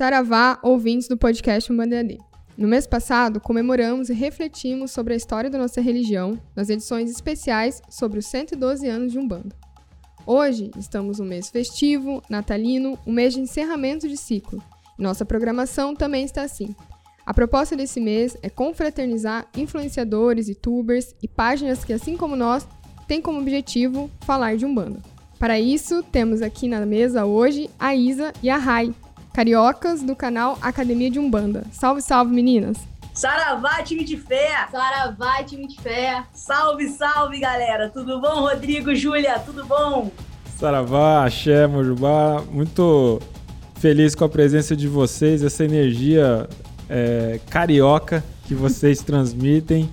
Saravá, ouvintes do podcast Umbanda EAD. No mês passado, comemoramos e refletimos sobre a história da nossa religião nas edições especiais sobre os 112 anos de Umbanda. Hoje, estamos no mês festivo, natalino, um mês de encerramento de ciclo. Nossa programação também está assim. A proposta desse mês é confraternizar influenciadores, youtubers e páginas que, assim como nós, têm como objetivo falar de Umbanda. Para isso, temos aqui na mesa hoje a Isa e a Rai, cariocas do canal Academia de Umbanda. Salve, salve, meninas! Saravá, time de fé! Saravá, time de fé! Salve, salve, galera! Tudo bom, Rodrigo, Júlia? Tudo bom? Saravá, Axé, Mojubá, muito feliz com a presença de vocês, essa energia é, carioca que vocês transmitem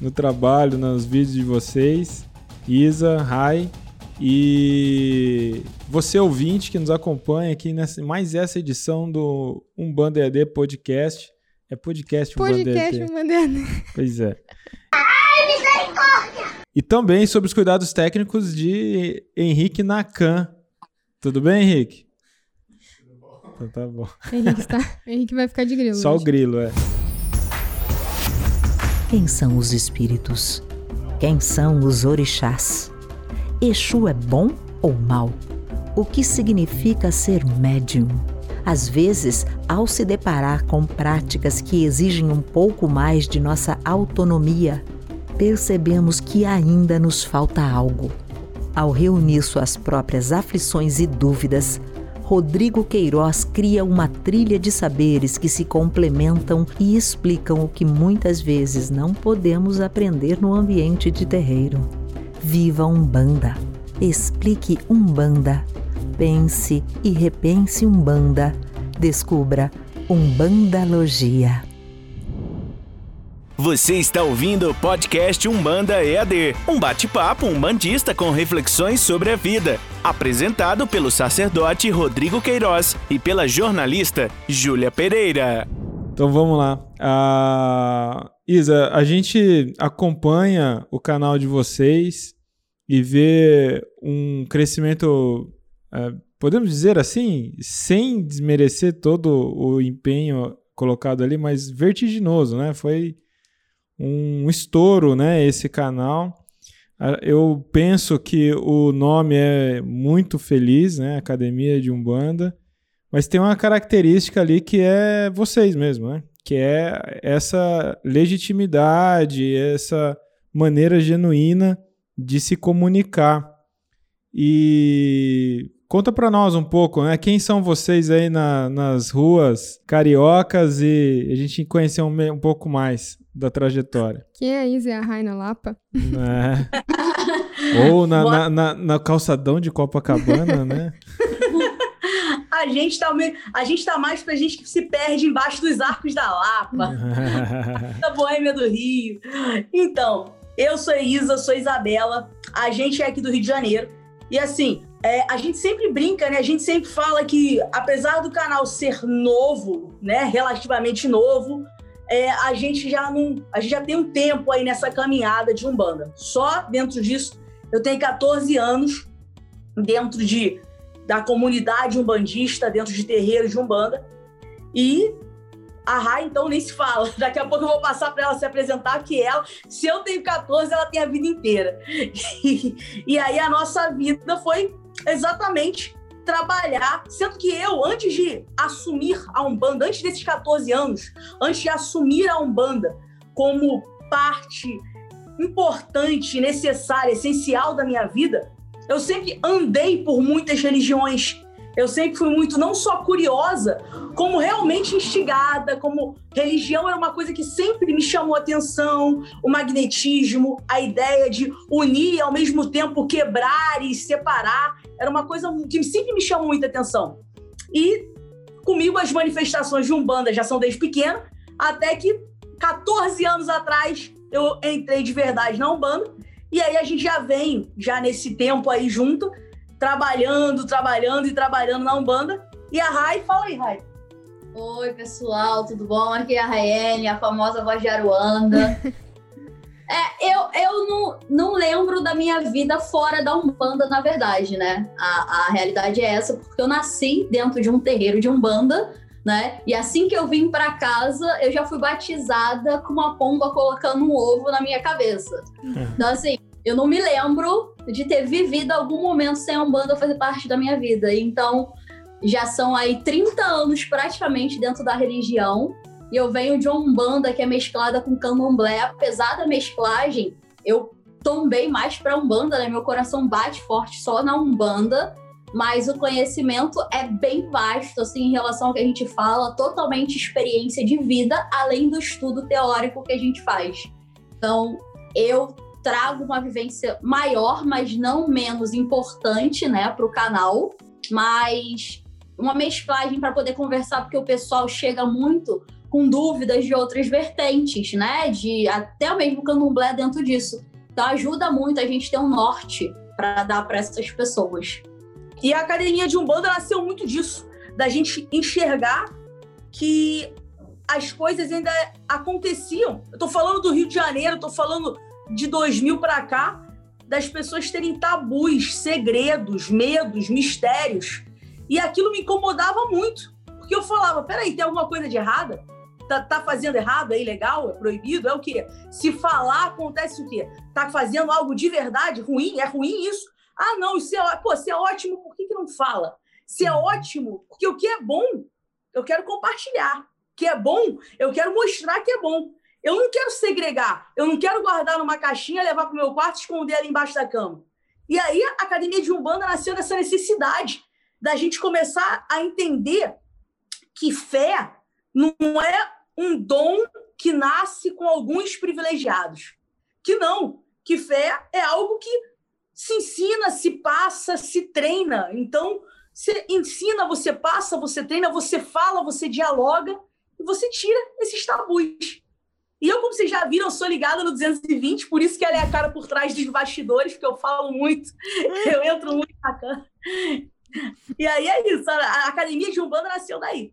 no trabalho, nos vídeos de vocês. Isa, Rai, e você ouvinte que nos acompanha aqui nessa mais essa edição do Umbanda EAD Podcast. É podcast Umbanda Podcast Umbanda EAD. Pois é. Ai, misericórdia! E também sobre os cuidados técnicos de Henrique Nakan. Tudo bem, Henrique? Tudo bom. Então tá bom. Henrique, está... Henrique vai ficar de grilo. Só hoje. o grilo, é. Quem são os espíritos? Quem são os orixás? Exu é bom ou mal? O que significa ser médium? Às vezes, ao se deparar com práticas que exigem um pouco mais de nossa autonomia, percebemos que ainda nos falta algo. Ao reunir suas próprias aflições e dúvidas, Rodrigo Queiroz cria uma trilha de saberes que se complementam e explicam o que muitas vezes não podemos aprender no ambiente de terreiro. Viva Umbanda. Explique Umbanda. Pense e repense Umbanda. Descubra Umbandalogia. Você está ouvindo o podcast Umbanda EAD, um bate-papo umbandista com reflexões sobre a vida, apresentado pelo sacerdote Rodrigo Queiroz e pela jornalista Júlia Pereira. Então vamos lá. Uh, Isa, a gente acompanha o canal de vocês e vê um crescimento, uh, podemos dizer assim, sem desmerecer todo o empenho colocado ali, mas vertiginoso, né? Foi um estouro, né? Esse canal. Uh, eu penso que o nome é muito feliz, né? Academia de Umbanda. Mas tem uma característica ali que é vocês mesmo, né? Que é essa legitimidade, essa maneira genuína de se comunicar. E conta para nós um pouco, né? Quem são vocês aí na, nas ruas cariocas e a gente conhecer um, um pouco mais da trajetória. Quem é a Isa e a Raina Lapa? É. Ou na, na, na, na calçadão de Copacabana, né? a gente tá, a gente tá mais pra gente que se perde embaixo dos arcos da Lapa, da Boêmia do Rio. Então, eu sou Isa, sou Isabela, a gente é aqui do Rio de Janeiro. E assim, é, a gente sempre brinca, né? A gente sempre fala que, apesar do canal ser novo, né? Relativamente novo, é, a gente já não. A gente já tem um tempo aí nessa caminhada de Umbanda. Só dentro disso, eu tenho 14 anos dentro de da comunidade umbandista, dentro de terreiros de Umbanda. E a Rai, então, nem se fala. Daqui a pouco eu vou passar para ela se apresentar, que ela, se eu tenho 14, ela tem a vida inteira. E, e aí a nossa vida foi exatamente trabalhar, sendo que eu, antes de assumir a Umbanda, antes desses 14 anos, antes de assumir a Umbanda como parte importante, necessária, essencial da minha vida, eu sempre andei por muitas religiões, eu sempre fui muito não só curiosa, como realmente instigada, como religião era uma coisa que sempre me chamou atenção, o magnetismo, a ideia de unir e ao mesmo tempo quebrar e separar, era uma coisa que sempre me chamou muita atenção. E comigo as manifestações de Umbanda já são desde pequeno, até que 14 anos atrás eu entrei de verdade na Umbanda, e aí a gente já vem, já nesse tempo aí junto, trabalhando, trabalhando e trabalhando na Umbanda. E a Rai, fala aí, Rai. Oi, pessoal, tudo bom? Aqui é a Raiane, a famosa voz de Aruanda. é, eu, eu não, não lembro da minha vida fora da Umbanda, na verdade, né? A, a realidade é essa, porque eu nasci dentro de um terreiro de Umbanda, né? E assim que eu vim para casa, eu já fui batizada com uma pomba colocando um ovo na minha cabeça. Então, assim, eu não me lembro de ter vivido algum momento sem a Umbanda fazer parte da minha vida. Então, já são aí 30 anos praticamente dentro da religião. E eu venho de uma Umbanda que é mesclada com candomblé. Apesar da mesclagem, eu tombei mais para Umbanda, né? Meu coração bate forte só na Umbanda mas o conhecimento é bem vasto, assim, em relação ao que a gente fala, totalmente experiência de vida, além do estudo teórico que a gente faz. Então, eu trago uma vivência maior, mas não menos importante, né, para o canal, mas uma mesclagem para poder conversar, porque o pessoal chega muito com dúvidas de outras vertentes, né, de até mesmo candomblé dentro disso. Então, ajuda muito a gente ter um norte para dar para essas pessoas. E a academia de Umbanda nasceu muito disso, da gente enxergar que as coisas ainda aconteciam. Eu tô falando do Rio de Janeiro, tô falando de 2000 para cá, das pessoas terem tabus, segredos, medos, mistérios. E aquilo me incomodava muito, porque eu falava: peraí, tem alguma coisa de errada? Tá, tá, fazendo errado? É ilegal? É proibido? É o quê? Se falar, acontece o quê? Tá fazendo algo de verdade ruim? É ruim isso? Ah, não, isso é, pô, se é ótimo, por que, que não fala? Se é uhum. ótimo, porque o que é bom, eu quero compartilhar. O que é bom, eu quero mostrar que é bom. Eu não quero segregar, eu não quero guardar numa caixinha, levar para o meu quarto e esconder ali embaixo da cama. E aí a Academia de Umbanda nasceu dessa necessidade da gente começar a entender que fé não é um dom que nasce com alguns privilegiados. Que não, que fé é algo que se ensina, se passa, se treina. Então, você ensina, você passa, você treina, você fala, você dialoga e você tira esses tabus. E eu, como vocês já viram, sou ligada no 220, por isso que ela é a cara por trás dos bastidores, porque eu falo muito, eu entro muito na cama. E aí é isso, a Academia de Umbanda nasceu daí.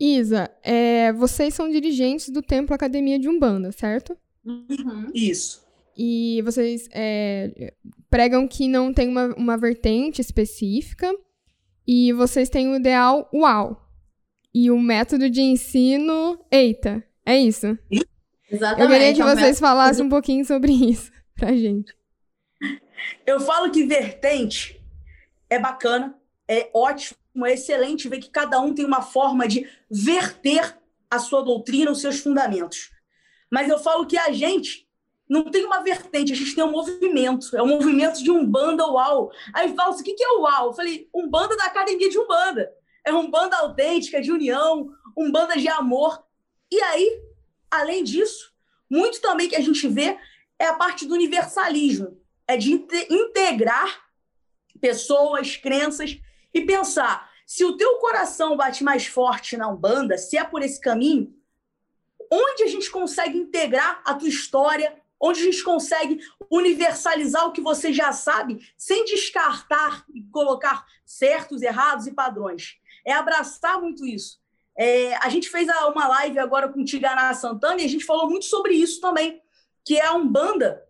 Isa, é, vocês são dirigentes do Templo Academia de Umbanda, certo? Uhum. Isso. E vocês é, pregam que não tem uma, uma vertente específica e vocês têm o ideal UAU. E o método de ensino, eita, é isso? Exatamente. Eu queria que vocês falassem um pouquinho sobre isso pra gente. Eu falo que vertente é bacana, é ótimo, é excelente ver que cada um tem uma forma de verter a sua doutrina, os seus fundamentos. Mas eu falo que a gente não tem uma vertente, a gente tem um movimento. É um movimento de Umbanda Uau. Aí fala assim, o que é o Uau? Eu falei, Umbanda da Academia de Umbanda. É um banda autêntica, de união, um banda de amor. E aí, além disso, muito também que a gente vê é a parte do universalismo. É de integrar pessoas, crenças e pensar, se o teu coração bate mais forte na Umbanda, se é por esse caminho, onde a gente consegue integrar a tua história, onde a gente consegue universalizar o que você já sabe, sem descartar e colocar certos, errados e padrões. É abraçar muito isso. É, a gente fez uma live agora com o Tiganá Santana e a gente falou muito sobre isso também, que é a Umbanda,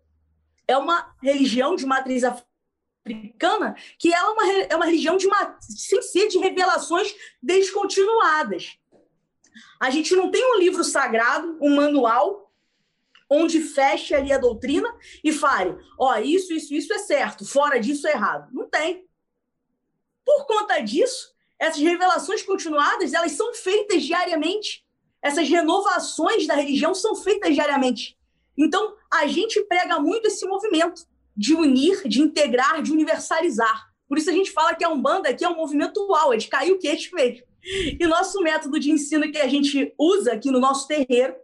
é uma religião de matriz africana, que ela é uma, é uma religião de uma, sem ser de revelações descontinuadas. A gente não tem um livro sagrado, um manual onde feche ali a doutrina e fale: ó, oh, isso, isso, isso é certo, fora disso é errado. Não tem. Por conta disso, essas revelações continuadas, elas são feitas diariamente. Essas renovações da religião são feitas diariamente. Então, a gente prega muito esse movimento de unir, de integrar, de universalizar. Por isso a gente fala que a Umbanda aqui é um movimento uau, é de cair o queixo mesmo. E nosso método de ensino que a gente usa aqui no nosso terreiro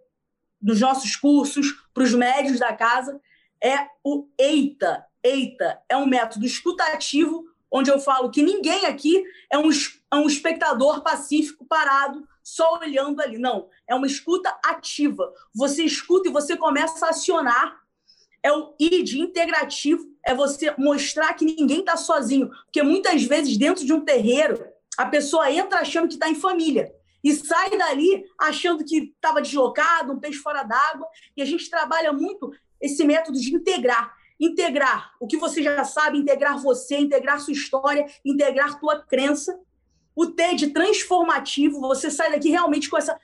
dos nossos cursos para os médios da casa é o EITA. EITA é um método escutativo, onde eu falo que ninguém aqui é um, é um espectador pacífico, parado, só olhando ali. Não, é uma escuta ativa. Você escuta e você começa a acionar. É o ID integrativo, é você mostrar que ninguém está sozinho. Porque muitas vezes, dentro de um terreiro, a pessoa entra achando que está em família e sai dali achando que estava deslocado, um peixe fora d'água. E a gente trabalha muito esse método de integrar. Integrar o que você já sabe, integrar você, integrar sua história, integrar tua crença o T de transformativo, você sai daqui realmente com essa.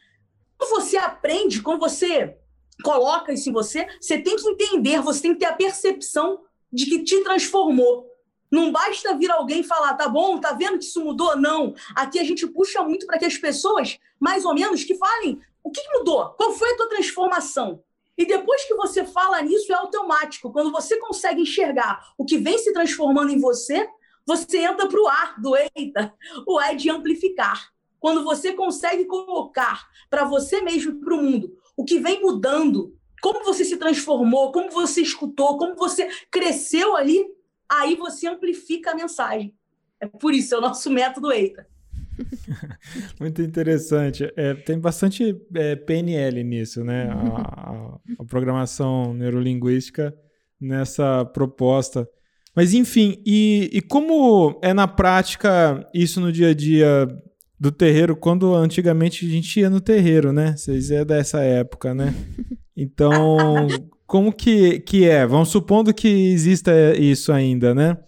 Quando você aprende, quando você coloca isso em você, você tem que entender, você tem que ter a percepção de que te transformou. Não basta vir alguém falar, tá bom, tá vendo que isso mudou? Não. Aqui a gente puxa muito para que as pessoas, mais ou menos, que falem o que mudou, qual foi a tua transformação. E depois que você fala nisso, é automático. Quando você consegue enxergar o que vem se transformando em você, você entra para o ar do eita, o ar é de amplificar. Quando você consegue colocar para você mesmo e para o mundo o que vem mudando, como você se transformou, como você escutou, como você cresceu ali, aí você amplifica a mensagem. É por isso, é o nosso método EITA. Muito interessante. É, tem bastante é, PNL nisso, né? A, a, a, programação neurolinguística nessa proposta. Mas enfim, e, e como é na prática isso no dia a dia do terreiro, quando antigamente a gente ia no terreiro, né? Vocês é dessa época, né? Então, como que, que é? Vamos supondo que exista isso ainda, né?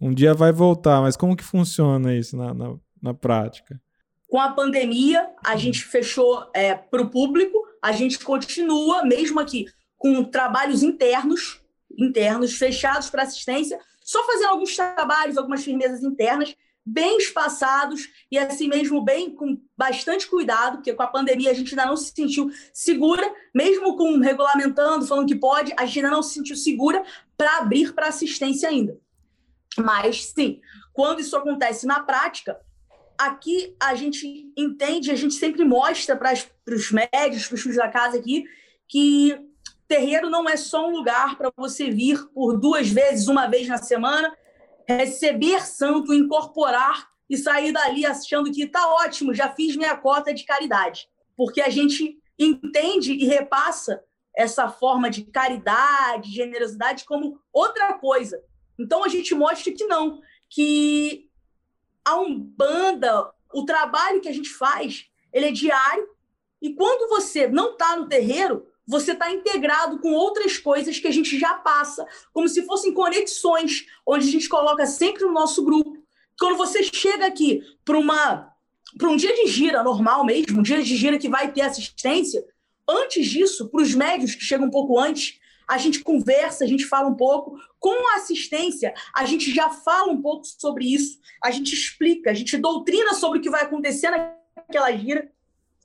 Um dia vai voltar, mas como que funciona isso na, na, na prática? Com a pandemia, a gente fechou é, para o público, a gente continua, mesmo aqui, com trabalhos internos, internos, fechados para assistência, só fazendo alguns trabalhos, algumas firmezas internas, bem espaçados e assim mesmo bem com bastante cuidado, porque com a pandemia a gente ainda não se sentiu segura, mesmo com regulamentando, falando que pode, a gente ainda não se sentiu segura para abrir para assistência ainda. Mas sim, quando isso acontece na prática, aqui a gente entende, a gente sempre mostra para os médios, para os filhos da casa aqui, que terreiro não é só um lugar para você vir por duas vezes, uma vez na semana, receber santo, incorporar e sair dali achando que está ótimo, já fiz minha cota de caridade. Porque a gente entende e repassa essa forma de caridade, generosidade como outra coisa. Então a gente mostra que não, que a Umbanda, o trabalho que a gente faz, ele é diário, e quando você não está no terreiro, você está integrado com outras coisas que a gente já passa, como se fossem conexões, onde a gente coloca sempre no nosso grupo. Quando você chega aqui para uma para um dia de gira normal mesmo, um dia de gira que vai ter assistência, antes disso, para os médios que chegam um pouco antes, a gente conversa, a gente fala um pouco. Com a assistência, a gente já fala um pouco sobre isso, a gente explica, a gente doutrina sobre o que vai acontecer naquela gira.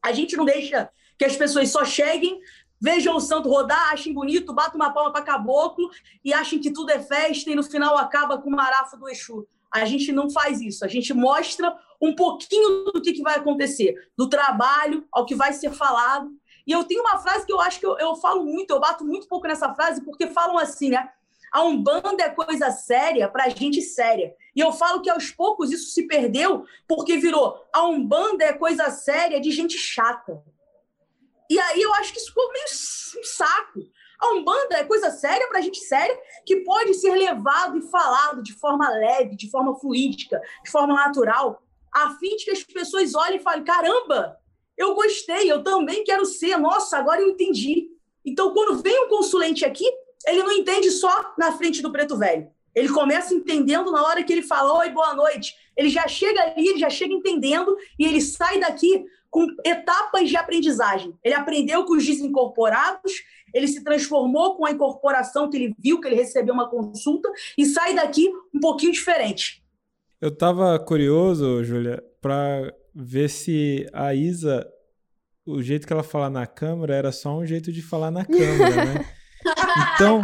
A gente não deixa que as pessoas só cheguem, vejam o santo rodar, achem bonito, batam uma palma para caboclo e achem que tudo é festa e no final acaba com o marafa do Exu. A gente não faz isso, a gente mostra um pouquinho do que, que vai acontecer, do trabalho ao que vai ser falado. E eu tenho uma frase que eu acho que eu, eu falo muito, eu bato muito pouco nessa frase, porque falam assim, né? A Umbanda é coisa séria para gente séria. E eu falo que aos poucos isso se perdeu porque virou a Umbanda é coisa séria de gente chata. E aí eu acho que isso ficou meio um saco. A Umbanda é coisa séria para gente séria, que pode ser levado e falado de forma leve, de forma fluídica, de forma natural, a fim de que as pessoas olhem e falem: caramba, eu gostei, eu também quero ser, nossa, agora eu entendi. Então, quando vem um consulente aqui, ele não entende só na frente do preto velho. Ele começa entendendo na hora que ele fala: Oi, boa noite. Ele já chega ali, ele já chega entendendo e ele sai daqui com etapas de aprendizagem. Ele aprendeu com os desincorporados, ele se transformou com a incorporação que ele viu, que ele recebeu uma consulta, e sai daqui um pouquinho diferente. Eu estava curioso, Júlia, para ver se a Isa, o jeito que ela fala na câmera era só um jeito de falar na câmera, né? Então,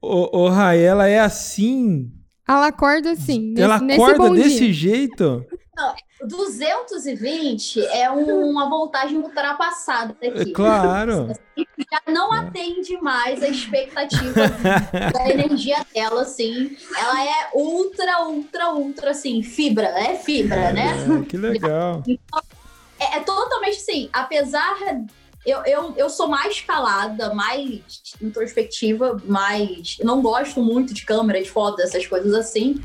o, o Raela é assim. Ela acorda assim. Ela nesse, acorda nesse desse jeito? Não, 220 é uma voltagem ultrapassada aqui. Claro. Já não atende mais a expectativa da energia dela, assim. Ela é ultra, ultra, ultra, assim, fibra, é fibra, né? É, que legal. Então, é, é, totalmente assim, apesar. Eu, eu, eu sou mais calada, mais introspectiva, mais. Não gosto muito de câmera, de foto, essas coisas assim.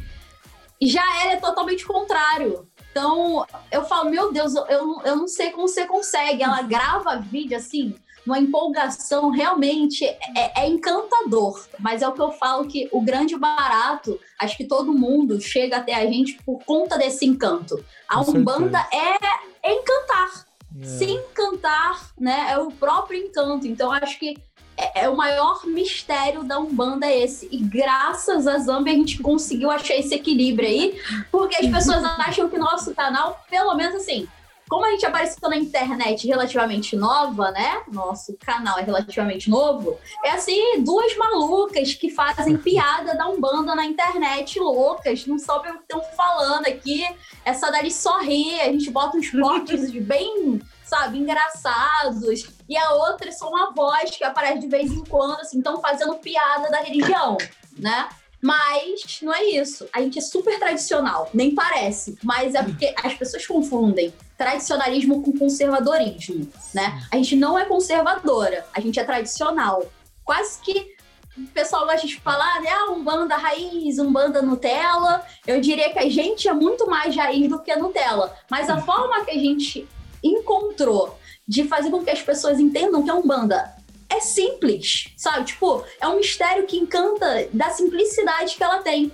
Já ela é totalmente contrário então, eu falo, meu Deus, eu, eu não sei como você consegue. Ela grava vídeo assim, numa empolgação, realmente é, é, encantador. Mas é o que eu falo que o grande barato, acho que todo mundo chega até a gente por conta desse encanto. A Com Umbanda é, é, encantar. É. Se encantar, né? É o próprio encanto. Então, acho que é, é, o maior mistério da Umbanda é esse. E graças a Zambi a gente conseguiu achar esse equilíbrio aí, porque as pessoas acham que nosso canal, pelo menos assim, como a gente apareceu na internet relativamente nova, né? Nosso canal é relativamente novo. É assim, duas malucas que fazem piada da Umbanda na internet, loucas, não sabem o que estão falando aqui. Essa dali só ri, a gente bota uns cortes bem, sabe, engraçados. E a outra é só uma voz que aparece de vez em quando, assim, estão fazendo piada da religião, né? Mas não é isso. A gente é super tradicional, nem parece. Mas é porque as pessoas confundem tradicionalismo com conservadorismo, né? A gente não é conservadora, a gente é tradicional. Quase que o pessoal gosta de falar, né? Ah, Umbanda raiz, Umbanda Nutella. Eu diria que a gente é muito mais raiz do que Nutella. Mas a forma que a gente encontrou de fazer com que as pessoas entendam que a Umbanda é simples, sabe? Tipo, é um mistério que encanta da simplicidade que ela tem.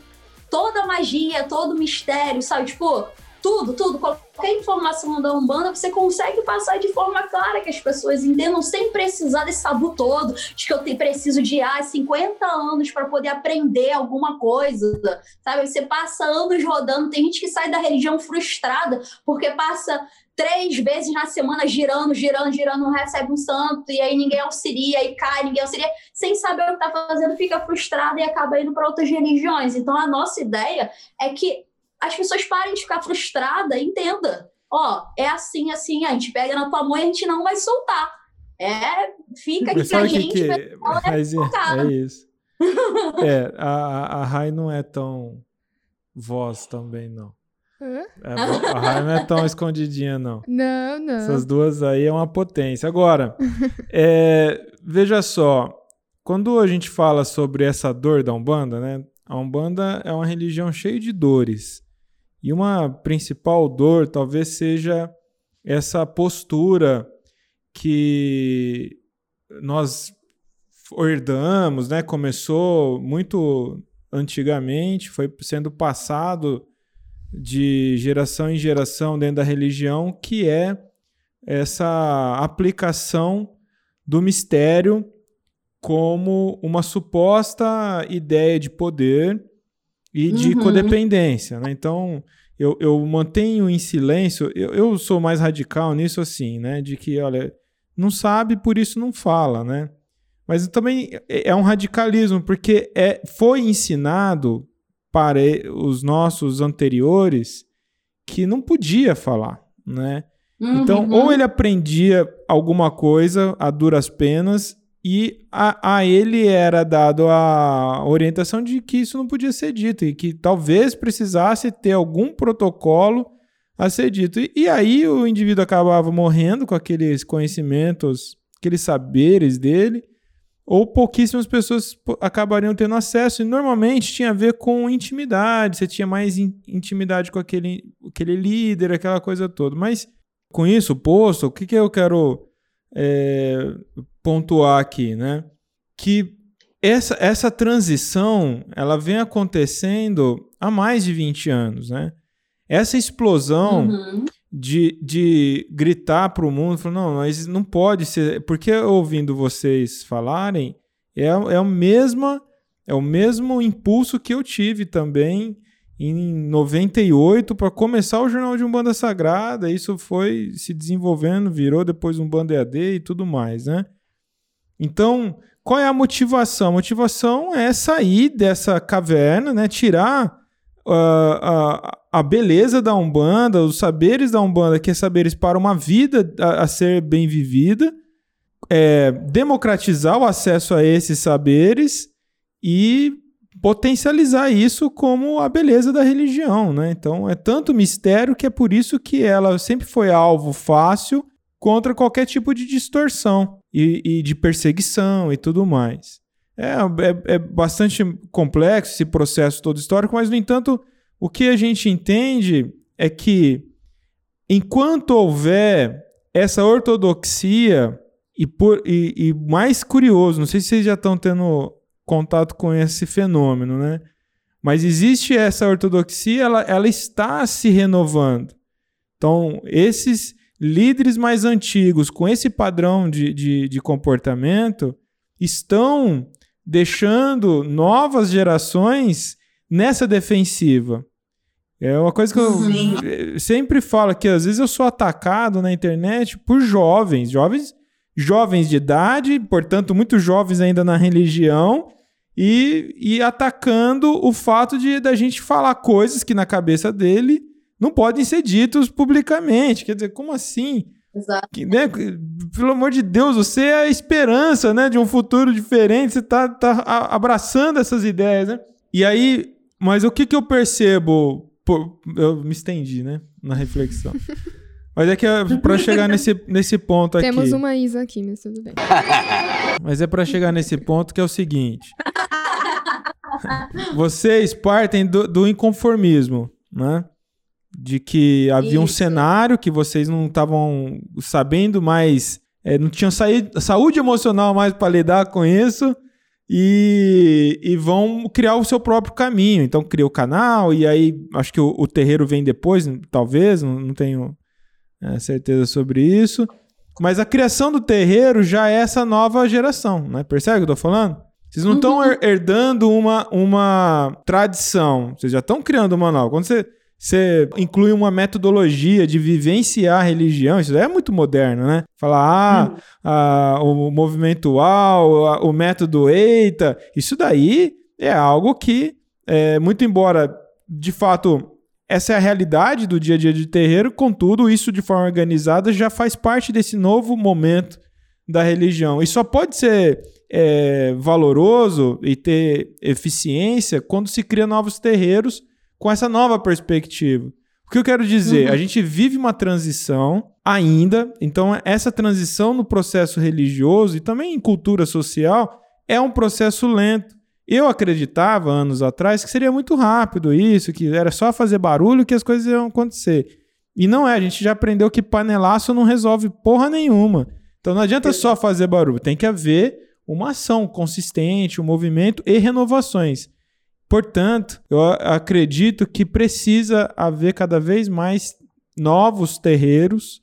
Toda magia, todo mistério, sabe? Tipo, tudo, tudo, qualquer informação da Umbanda você consegue passar de forma clara que as pessoas entendam sem precisar desse tabu todo, de que eu tenho, preciso de ah, 50 anos para poder aprender alguma coisa, sabe? Você passa anos rodando, tem gente que sai da religião frustrada porque passa três vezes na semana girando, girando, girando, não recebe um santo, e aí ninguém auxilia, e cai, ninguém auxilia, sem saber o que está fazendo, fica frustrado e acaba indo para outras religiões. Então a nossa ideia é que as pessoas parem de ficar frustradas e entenda. Ó, é assim, assim, a gente pega na tua mão e a gente não vai soltar. É, fica aqui pra gente. Que, é, é isso. é, a, a Rai não é tão voz também, não. É, a Rai não é tão escondidinha, não. Não, não. Essas duas aí é uma potência. Agora, é, veja só, quando a gente fala sobre essa dor da Umbanda, né? A Umbanda é uma religião cheia de dores. E uma principal dor talvez seja essa postura que nós herdamos, né? Começou muito antigamente, foi sendo passado de geração em geração dentro da religião, que é essa aplicação do mistério como uma suposta ideia de poder e de uhum. codependência. Né? Então, eu, eu mantenho em silêncio. Eu, eu sou mais radical nisso, assim, né? De que, olha, não sabe, por isso não fala, né? Mas também é, é um radicalismo, porque é, foi ensinado para os nossos anteriores que não podia falar, né? Uhum. Então, ou ele aprendia alguma coisa a duras penas e a, a ele era dado a orientação de que isso não podia ser dito e que talvez precisasse ter algum protocolo a ser dito. E, e aí o indivíduo acabava morrendo com aqueles conhecimentos, aqueles saberes dele, ou pouquíssimas pessoas acabariam tendo acesso. E normalmente tinha a ver com intimidade, você tinha mais in, intimidade com aquele, aquele líder, aquela coisa toda. Mas com isso posto, o que, que eu quero é, pontuar aqui, né? Que essa, essa transição ela vem acontecendo há mais de 20 anos, né? Essa explosão uhum. De, de gritar para o mundo, não, mas não pode ser, porque ouvindo vocês falarem, é, é, a mesma, é o mesmo impulso que eu tive também em 98 para começar o Jornal de Umbanda Sagrada. Isso foi se desenvolvendo, virou depois um Banda EAD e tudo mais, né? Então, qual é a motivação? A motivação é sair dessa caverna, né? tirar uh, a, a beleza da Umbanda, os saberes da Umbanda, que é saberes para uma vida a, a ser bem vivida, é, democratizar o acesso a esses saberes e potencializar isso como a beleza da religião, né? Então é tanto mistério que é por isso que ela sempre foi alvo fácil contra qualquer tipo de distorção e, e de perseguição e tudo mais. É, é, é, bastante complexo esse processo todo histórico, mas, no entanto, o que a gente entende é que enquanto houver essa ortodoxia E, por, e, e mais curioso, não sei se vocês já estão tendo contato com esse fenômeno, né? Mas existe essa ortodoxia, ela, ela está se renovando. Então, esses líderes mais antigos, com esse padrão de, de, de comportamento, estão deixando novas gerações nessa defensiva. É uma coisa que eu Sim. sempre falo que às vezes eu sou atacado na internet por jovens, jovens, jovens de idade, portanto muito jovens ainda na religião, e, e atacando o fato de da gente falar coisas que na cabeça dele não podem ser ditos publicamente. Quer dizer, como assim? Exato. Que, né, pelo amor de Deus, você é a esperança né, de um futuro diferente, você está tá abraçando essas ideias. Né? E aí, mas o que, que eu percebo? Por, eu me estendi né, na reflexão. Mas é que é para chegar nesse, nesse ponto aqui. Temos uma Isa aqui, mas tudo bem. Mas é para chegar nesse ponto que é o seguinte: vocês partem do, do inconformismo, né? de que havia Isso. um cenário que vocês não estavam sabendo mais, é, não tinham saúde emocional mais para lidar com isso e, e, vão criar o seu próprio caminho. Então, cria o canal e aí acho que o, o terreiro vem depois, talvez, não, não tenho é, certeza sobre isso. Mas a criação do terreiro já é essa nova geração, né? Percebe o que eu tô falando? Vocês não estão uhum. herdando uma, uma tradição, vocês já estão criando uma nova. Quando você você inclui uma metodologia de vivenciar a religião, isso é muito moderno, né? Falar, ah, hum. o movimento UAU, o método EITA, isso daí é algo que, é, muito embora, de fato, essa é a realidade do dia a dia de terreiro, contudo, isso de forma organizada já faz parte desse novo momento da religião. E só pode ser é, valoroso e ter eficiência quando se cria novos terreiros com essa nova perspectiva. O que eu quero dizer? Uhum. A gente vive uma transição ainda, então essa transição no processo religioso e também em cultura social é um processo lento. Eu acreditava anos atrás que seria muito rápido isso, que era só fazer barulho que as coisas iam acontecer. E não é, a gente já aprendeu que panelaço não resolve porra nenhuma. Então não adianta só fazer barulho, tem que haver uma ação consistente, um movimento e renovações. Portanto, eu acredito que precisa haver cada vez mais novos terreiros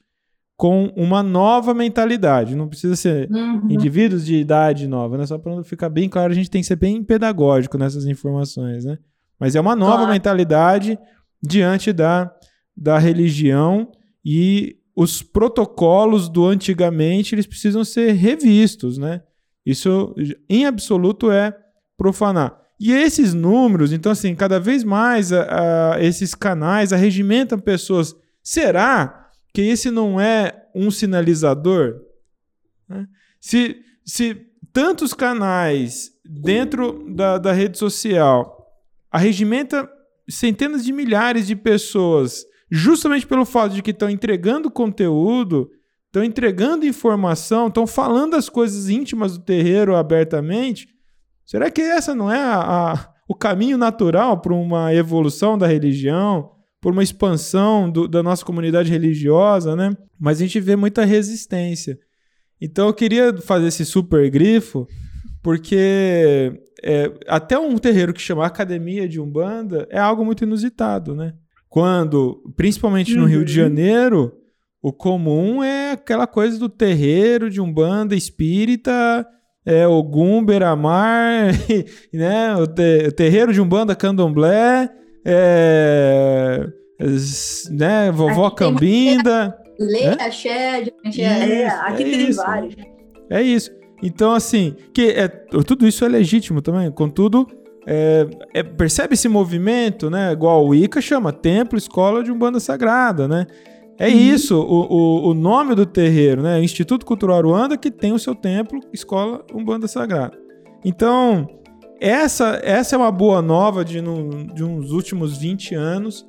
com uma nova mentalidade. Não precisa ser uhum. indivíduos de idade nova, né? Só para ficar bem claro, a gente tem que ser bem pedagógico nessas informações, né? Mas é uma nova claro. mentalidade diante da, da religião e os protocolos do antigamente eles precisam ser revistos, né? Isso em absoluto é profanar. E esses números, então, assim, cada vez mais a, a, esses canais arregimentam pessoas. Será que esse não é um sinalizador? Né? Se, se tantos canais dentro da, da rede social arregimenta centenas de milhares de pessoas justamente pelo fato de que estão entregando conteúdo, estão entregando informação, estão falando as coisas íntimas do terreiro abertamente, Será que essa não é a, a, o caminho natural para uma evolução da religião, por uma expansão do, da nossa comunidade religiosa, né? Mas a gente vê muita resistência. Então eu queria fazer esse super grifo, porque é, até um terreiro que chama Academia de Umbanda é algo muito inusitado, né? Quando, principalmente no uhum. Rio de uhum. Janeiro, o comum é aquela coisa do terreiro de Umbanda espírita é, Ogum, Beramar, né, o, te, o terreiro de Umbanda Candomblé, é, né, Vovó aqui Cambinda. Axé, é, aqui é tem isso, vários. É isso. Então, assim, que é, tudo isso é legítimo também, contudo, é, é, percebe esse movimento, né? Igual o Ica chama Templo Escola de Umbanda Sagrada, né? É uhum. isso, o, o, o, nome do terreiro, né? Instituto Cultural Ruanda, que tem o seu templo, Escola Umbanda Sagrada. Então, essa, essa é uma boa nova de, no, de uns últimos 20 anos.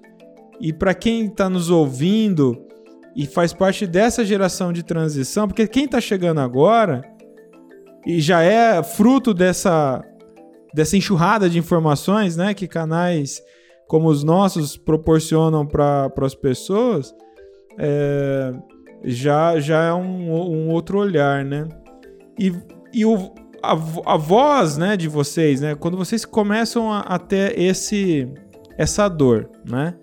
E para quem está nos ouvindo e faz parte dessa geração de transição, porque quem está chegando agora e já é fruto dessa, dessa enxurrada de informações né, que canais como os nossos proporcionam para as pessoas, é, já, já é um, um outro olhar, né? E, e o, a, a voz né, de vocês, né? Quando vocês começam a, a ter esse, essa dor, né?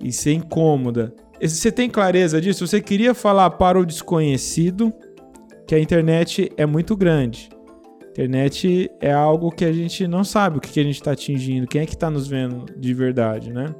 E ser incômoda. Você tem clareza disso? Você queria falar para o desconhecido que a internet é muito grande. Internet é algo que a gente não sabe o que, que a gente está atingindo, quem é que está nos vendo de verdade, né?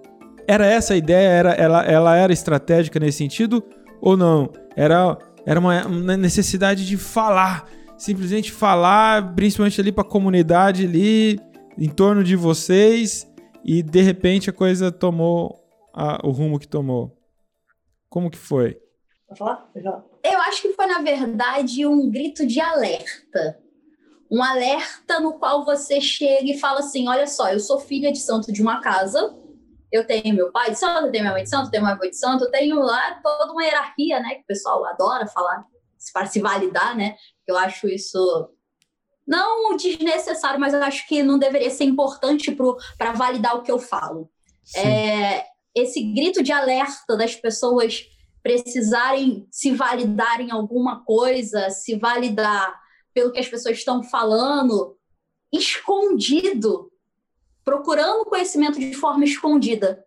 Era essa a ideia? Era, ela, ela era estratégica nesse sentido ou não? Era, era uma, uma necessidade de falar, simplesmente falar, principalmente ali para a comunidade ali, em torno de vocês, e de repente a coisa tomou a, o rumo que tomou. Como que foi? Falar. Eu acho que foi, na verdade, um grito de alerta. Um alerta no qual você chega e fala assim: olha só, eu sou filha de santo de uma casa, eu tenho meu pai de santo, eu tenho minha mãe de santo, eu tenho minha avó de santo, eu tenho lá toda uma hierarquia, né? Que o pessoal adora falar para se validar, né? Eu acho isso não desnecessário, mas eu acho que não deveria ser importante para validar o que eu falo. É, esse grito de alerta das pessoas precisarem se validar em alguma coisa, se validar pelo que as pessoas estão falando, escondido procurando conhecimento de forma escondida.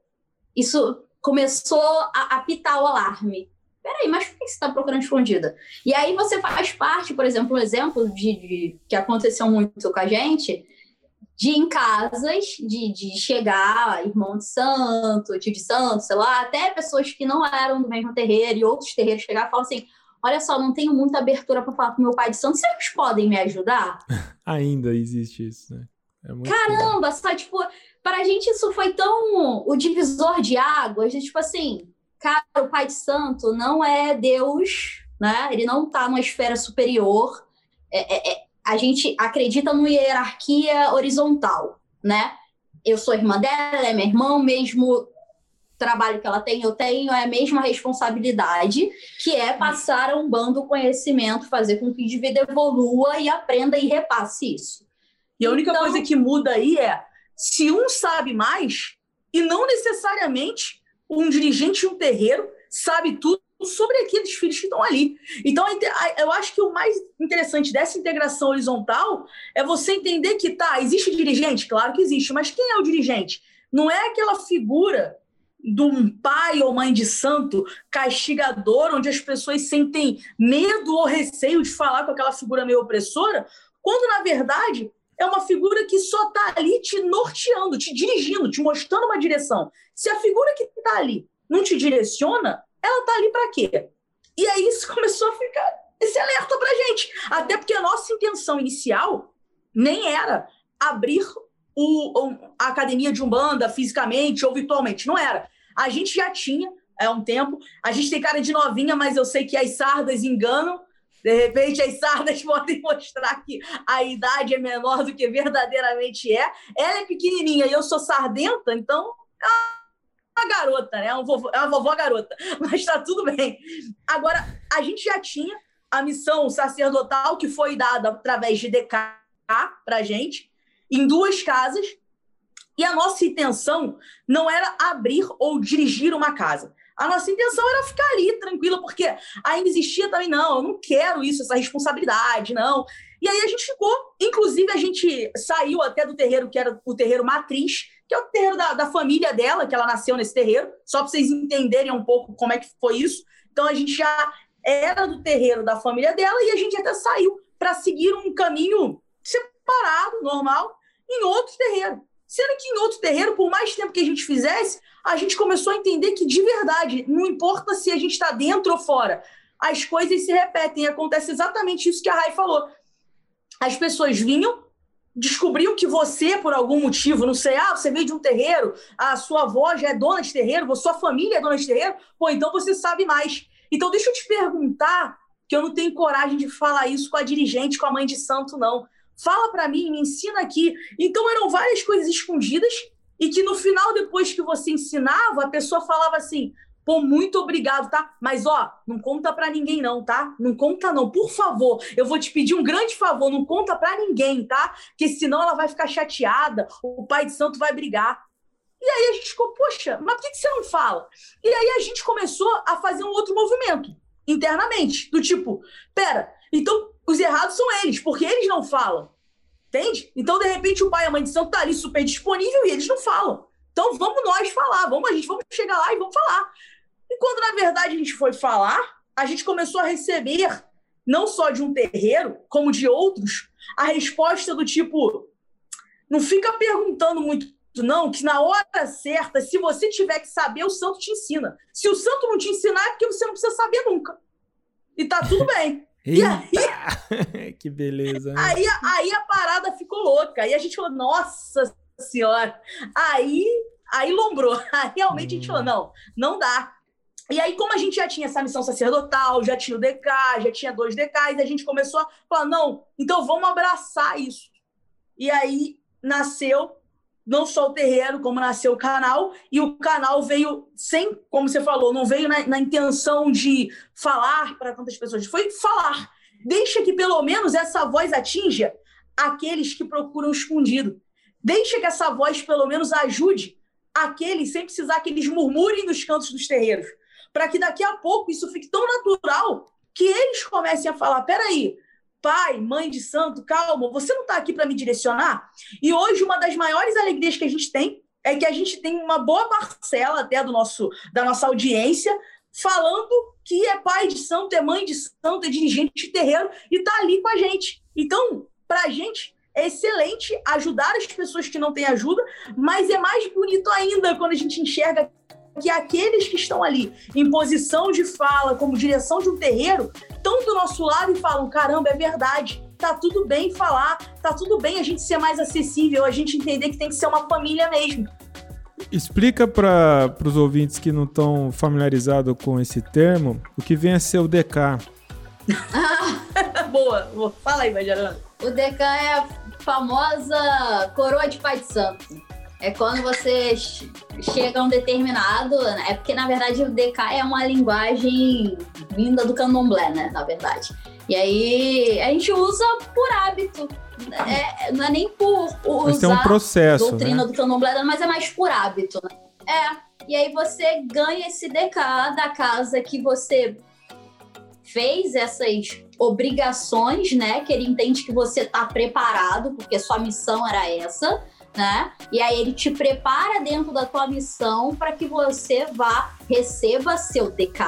Isso começou a apitar o alarme. Peraí, mas por que você está procurando escondida? E aí você faz parte, por exemplo, um exemplo de, de, que aconteceu muito com a gente, de em casas, de, de chegar irmão de santo, tio de santo, sei lá, até pessoas que não eram do mesmo terreiro e outros terreiros chegar e falar assim, olha só, não tenho muita abertura para falar com meu pai de santo, vocês podem me ajudar? Ainda existe isso, né? É Caramba, só tipo, pra gente isso foi tão o divisor de águas, de, tipo assim, cara, o Pai de Santo não é Deus, né? Ele não tá numa esfera superior. É, é, é, a gente acredita numa hierarquia horizontal, né? Eu sou irmã dela, ela é minha irmã, mesmo trabalho que ela tem, eu tenho, é a mesma responsabilidade, que é passar a um bando conhecimento, fazer com que o indivíduo evolua e aprenda e repasse isso. E a única então... coisa que muda aí é se um sabe mais, e não necessariamente um dirigente de um terreiro sabe tudo sobre aqueles filhos que estão ali. Então, eu acho que o mais interessante dessa integração horizontal é você entender que, tá, existe dirigente? Claro que existe, mas quem é o dirigente? Não é aquela figura de um pai ou mãe de santo castigador, onde as pessoas sentem medo ou receio de falar com aquela figura meio opressora, quando, na verdade, é uma figura que só está ali te norteando, te dirigindo, te mostrando uma direção. Se a figura que está ali não te direciona, ela está ali para quê? E aí isso começou a ficar esse alerta para gente. Até porque a nossa intenção inicial nem era abrir o, a academia de Umbanda fisicamente ou virtualmente. Não era. A gente já tinha há é um tempo. A gente tem cara de novinha, mas eu sei que as sardas enganam. De repente, as sardas podem mostrar que a idade é menor do que verdadeiramente é. Ela é pequenininha e eu sou sardenta, então é uma garota, né? É uma vovó, é uma vovó garota. Mas tá tudo bem. Agora, a gente já tinha a missão sacerdotal que foi dada através de DK para gente, em duas casas. E a nossa intenção não era abrir ou dirigir uma casa. A nossa intenção era ficar ali tranquila, porque ainda existia também, não, eu não quero isso, essa responsabilidade, não. E aí a gente ficou, inclusive a gente saiu até do terreiro, que era o terreiro matriz, que é o terreiro da, da família dela, que ela nasceu nesse terreiro, só para vocês entenderem um pouco como é que foi isso. Então a gente já era do terreiro da família dela e a gente até saiu para seguir um caminho separado, normal, em outro terreiro. Sendo que em outro terreiro, por mais tempo que a gente fizesse, a gente começou a entender que, de verdade, não importa se a gente está dentro ou fora, as coisas se repetem. Acontece exatamente isso que a Rai falou. As pessoas vinham, descobriam que você, por algum motivo, não sei, ah, você veio de um terreiro, a sua avó já é dona de terreiro, sua família é dona de terreiro, pô, então você sabe mais. Então, deixa eu te perguntar, que eu não tenho coragem de falar isso com a dirigente, com a mãe de santo, não. Fala para mim, me ensina aqui. Então, eram várias coisas escondidas e que no final, depois que você ensinava, a pessoa falava assim: pô, muito obrigado, tá? Mas ó, não conta para ninguém não, tá? Não conta não, por favor. Eu vou te pedir um grande favor, não conta para ninguém, tá? Que senão ela vai ficar chateada, o pai de santo vai brigar. E aí a gente ficou, poxa, mas por que, que você não fala? E aí a gente começou a fazer um outro movimento. internamente. Do tipo, pera, então os errados são eles, porque eles não falam. Entende? Então, de repente, o pai e a mãe de santo tá ali super disponível e eles não falam. Então, vamos nós falar, vamos a gente, vamos chegar lá e vamos falar. E quando, na verdade, a gente foi falar, a gente começou a receber, não só de um terreiro, como de outros, a resposta do tipo: não fica perguntando muito, não, que na hora certa, se você tiver que saber, o santo te ensina. Se o santo não te ensinar, é porque você não precisa saber nunca. E tá tudo bem. E aí, que beleza. Né? Aí, aí a parada ficou louca. Aí a gente falou, nossa senhora. Aí, aí lombrou. Aí realmente hum. a gente falou, hum. não, não dá. E aí, como a gente já tinha essa missão sacerdotal, já tinha o DK, já tinha dois DKs, a gente começou a falar, não, então vamos abraçar isso. E aí nasceu não só o terreiro, como nasceu o canal, e o canal veio sem, como você falou, não veio na, na intenção de falar para tantas pessoas, foi falar. Deixa que pelo menos essa voz atinja aqueles que procuram escondido. Deixa que essa voz pelo menos ajude aqueles, sem precisar que eles murmurem nos cantos dos terreiros, para que daqui a pouco isso fique tão natural que eles comecem a falar: peraí, pai, mãe de santo, calma, você não está aqui para me direcionar? E hoje, uma das maiores alegrias que a gente tem é que a gente tem uma boa parcela até do nosso, da nossa audiência falando que é pai de santo, é mãe de santo, é dirigente de terreiro e está ali com a gente. Então, para a gente, é excelente ajudar as pessoas que não têm ajuda, mas é mais bonito ainda quando a gente enxerga que aqueles que estão ali em posição de fala, como direção de um terreiro, estão do nosso lado e falam: caramba, é verdade. Tá tudo bem falar, tá tudo bem a gente ser mais acessível, a gente entender que tem que ser uma família mesmo. Explica para os ouvintes que não estão familiarizados com esse termo o que vem a ser o DK. boa, boa, fala aí, Vajarana. O DK é a famosa coroa de pai de santo. É quando você chega a um determinado. É porque, na verdade, o DK é uma linguagem vinda do candomblé, né? Na verdade. E aí a gente usa por hábito. É, não é nem por usar mas um processo, doutrina né? do candomblé, mas é mais por hábito, né? É. E aí você ganha esse DK da casa que você fez essas obrigações, né? Que ele entende que você tá preparado, porque sua missão era essa né? E aí ele te prepara dentro da tua missão para que você vá receba seu DK,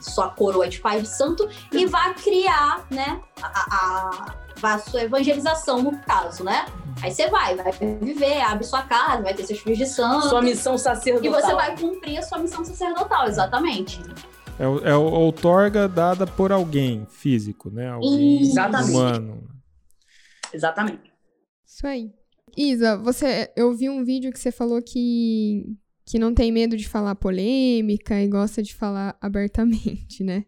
sua coroa de pai de santo e vá criar, né, a, a, a sua evangelização no caso, né? Aí você vai, vai viver, abre sua casa, vai ter seus filhos de santo. Sua missão sacerdotal. E você vai cumprir a sua missão sacerdotal, exatamente. É, é a outorga dada por alguém físico, né? Alguém Exatamente. humano. Exatamente. Isso aí. Isa, você, eu vi um vídeo que você falou que, que não tem medo de falar polêmica e gosta de falar abertamente, né?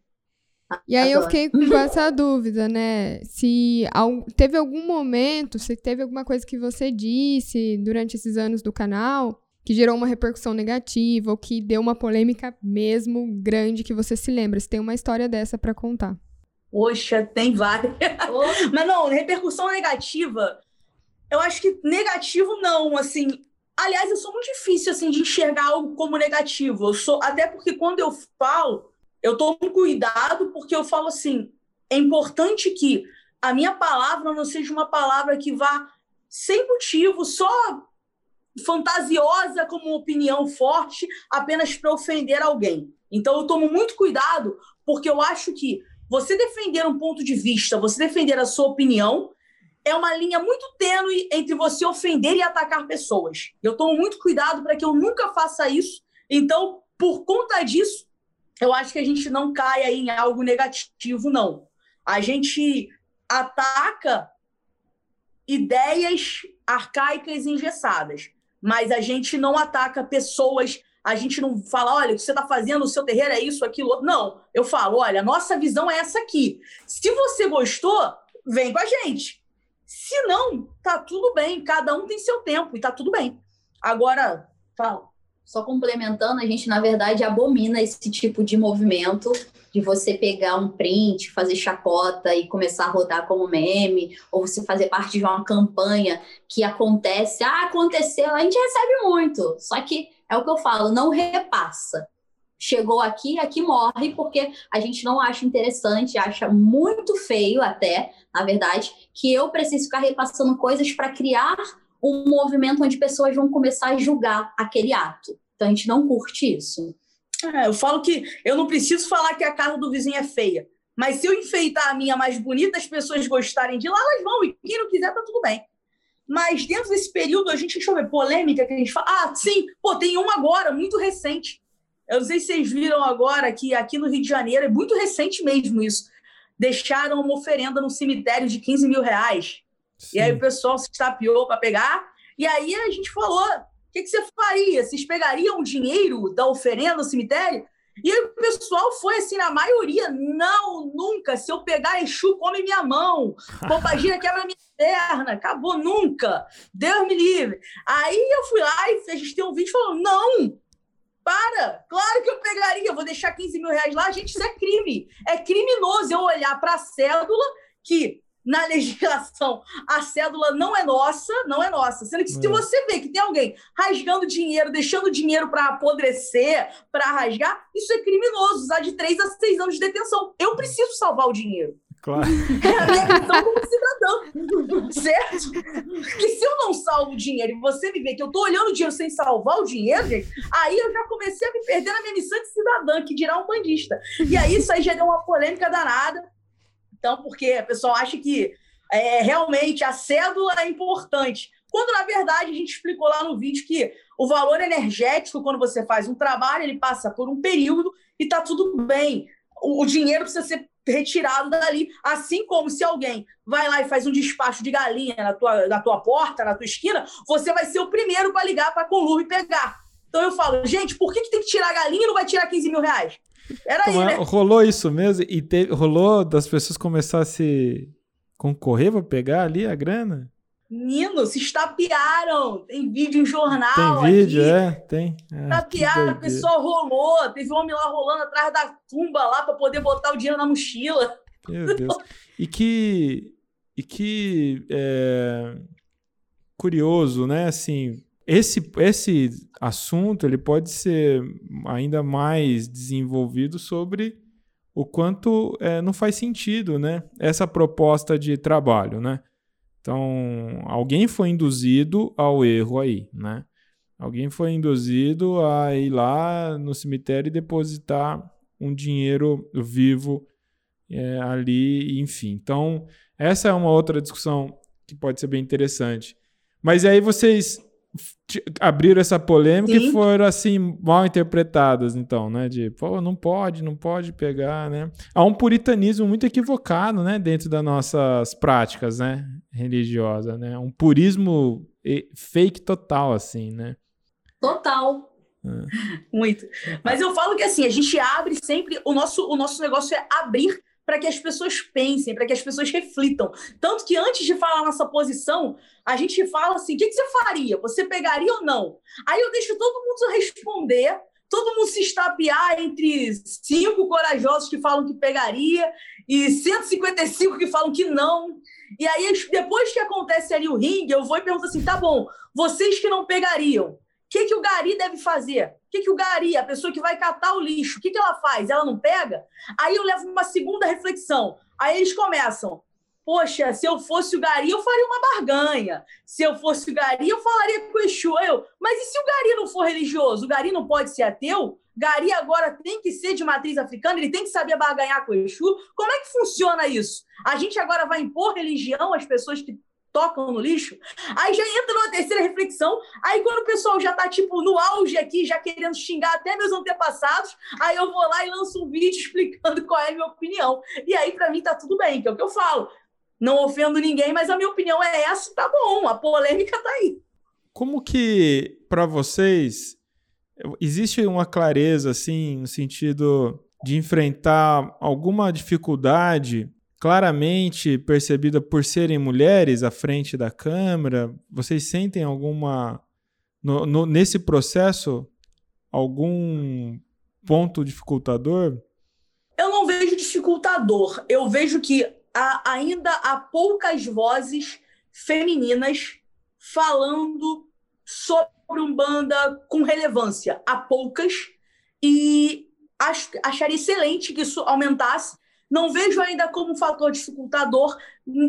E aí eu fiquei com essa dúvida, né? Se teve algum momento, se teve alguma coisa que você disse durante esses anos do canal que gerou uma repercussão negativa ou que deu uma polêmica mesmo grande que você se lembra. Se tem uma história dessa para contar. Poxa, tem várias. Mas não, repercussão negativa eu acho que negativo não, assim. Aliás, eu sou muito difícil assim de enxergar algo como negativo. Eu sou até porque quando eu falo, eu tomo cuidado porque eu falo assim, é importante que a minha palavra não seja uma palavra que vá sem motivo, só fantasiosa como opinião forte, apenas para ofender alguém. Então eu tomo muito cuidado porque eu acho que você defender um ponto de vista, você defender a sua opinião, é uma linha muito tênue entre você ofender e atacar pessoas. Eu tomo muito cuidado para que eu nunca faça isso. Então, por conta disso, eu acho que a gente não caia em algo negativo, não. A gente ataca ideias arcaicas e engessadas, mas a gente não ataca pessoas. A gente não fala, olha, o que você está fazendo, o seu terreiro é isso, aquilo. Não, eu falo, olha, nossa visão é essa aqui. Se você gostou, vem com a gente. Se não, tá tudo bem, cada um tem seu tempo e tá tudo bem. Agora, fala. Só complementando, a gente, na verdade, abomina esse tipo de movimento de você pegar um print, fazer chacota e começar a rodar como meme, ou você fazer parte de uma campanha que acontece, ah, aconteceu, a gente recebe muito. Só que é o que eu falo, não repassa. Chegou aqui, aqui morre, porque a gente não acha interessante, acha muito feio até, na verdade, que eu preciso ficar repassando coisas para criar um movimento onde pessoas vão começar a julgar aquele ato. Então a gente não curte isso. É, eu falo que eu não preciso falar que a casa do vizinho é feia. Mas se eu enfeitar a minha mais bonita, as pessoas gostarem de lá, elas vão. E quem não quiser, tá tudo bem. Mas dentro desse período, a gente, deixa eu ver, polêmica que a gente fala. Ah, sim, pô, tem uma agora, muito recente. Eu não sei se vocês viram agora que aqui no Rio de Janeiro, é muito recente mesmo isso. Deixaram uma oferenda no cemitério de 15 mil reais. Sim. E aí o pessoal se estapeou para pegar. E aí a gente falou: o que, que você faria? Vocês pegariam o dinheiro da oferenda no cemitério? E aí o pessoal foi assim, na maioria, não, nunca. Se eu pegar Exu, come minha mão. Pombagira quebra minha perna. Acabou, nunca. Deus me livre. Aí eu fui lá e a gente tem um vídeo falando, não, para! Claro que eu pegaria, vou deixar 15 mil reais lá. Gente, isso é crime. É criminoso eu olhar para a cédula que na legislação a cédula não é nossa, não é nossa. Sendo que se é. você vê que tem alguém rasgando dinheiro, deixando dinheiro para apodrecer, para rasgar, isso é criminoso, usar de três a seis anos de detenção. Eu preciso salvar o dinheiro. Claro. É a minha questão como cidadão, certo? Que se eu não salvo o dinheiro e você me vê que eu tô olhando o dinheiro sem salvar o dinheiro, gente, aí eu já comecei a me perder na minha missão de cidadã, que dirá um bandista. E aí isso aí já deu uma polêmica danada. Então, porque a pessoa acha que é, realmente a cédula é importante. Quando, na verdade, a gente explicou lá no vídeo que o valor energético, quando você faz um trabalho, ele passa por um período e tá tudo bem. O, o dinheiro precisa ser retirado dali. Assim como se alguém vai lá e faz um despacho de galinha na tua, na tua porta, na tua esquina, você vai ser o primeiro para ligar para a Conluve e pegar. Então eu falo, gente, por que, que tem que tirar a galinha e não vai tirar 15 mil reais? Era então, aí, né? Rolou isso mesmo? E teve, rolou das pessoas começar a se concorrer para pegar ali a grana? Menino, se estapearam. Tem vídeo em jornal. Tem vídeo, aqui. é? Tem. Ah, estapearam, a pessoa rolou. Teve um homem lá rolando atrás da tumba lá para poder botar o dinheiro na mochila. Meu Deus. E que. E que. É, curioso, né? Assim, esse, esse assunto ele pode ser ainda mais desenvolvido sobre o quanto é, não faz sentido, né? Essa proposta de trabalho, né? Então, alguém foi induzido ao erro aí, né? Alguém foi induzido a ir lá no cemitério e depositar um dinheiro vivo é, ali, enfim. Então, essa é uma outra discussão que pode ser bem interessante. Mas aí vocês abriram essa polêmica Sim. e foram assim mal interpretadas, então, né? De, pô, não pode, não pode pegar, né? Há um puritanismo muito equivocado, né, dentro das nossas práticas, né, religiosas, né? Um purismo fake total, assim, né? Total. É. Muito. Mas eu falo que assim, a gente abre sempre, o nosso, o nosso negócio é abrir para que as pessoas pensem, para que as pessoas reflitam. Tanto que antes de falar nossa posição, a gente fala assim: o que, que você faria? Você pegaria ou não? Aí eu deixo todo mundo responder, todo mundo se estapear entre cinco corajosos que falam que pegaria e 155 que falam que não. E aí, depois que acontece ali o ringue, eu vou e pergunto assim: tá bom, vocês que não pegariam, que, que o gari deve fazer? Que, que o gari, a pessoa que vai catar o lixo, o que, que ela faz? Ela não pega? Aí eu levo uma segunda reflexão. Aí eles começam. Poxa, se eu fosse o Gari, eu faria uma barganha. Se eu fosse o Gari, eu falaria com o Exu. Eu, mas e se o Gari não for religioso? O Gari não pode ser ateu? Gari agora tem que ser de matriz africana, ele tem que saber barganhar com o Exu. Como é que funciona isso? A gente agora vai impor religião às pessoas que tocam no lixo. Aí já entra numa terceira reflexão. Aí quando o pessoal já tá, tipo, no auge aqui, já querendo xingar até meus antepassados, aí eu vou lá e lanço um vídeo explicando qual é a minha opinião. E aí, para mim, tá tudo bem, que é o que eu falo. Não ofendo ninguém, mas a minha opinião é essa, tá bom, a polêmica tá aí. Como que, para vocês, existe uma clareza, assim, no sentido de enfrentar alguma dificuldade claramente percebida por serem mulheres à frente da Câmara? Vocês sentem alguma. No, no, nesse processo, algum ponto dificultador? Eu não vejo dificultador. Eu vejo que há, ainda há poucas vozes femininas falando sobre Umbanda com relevância. Há poucas. E acho, acharia excelente que isso aumentasse. Não vejo ainda como um fator dificultador,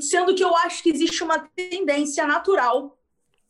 sendo que eu acho que existe uma tendência natural,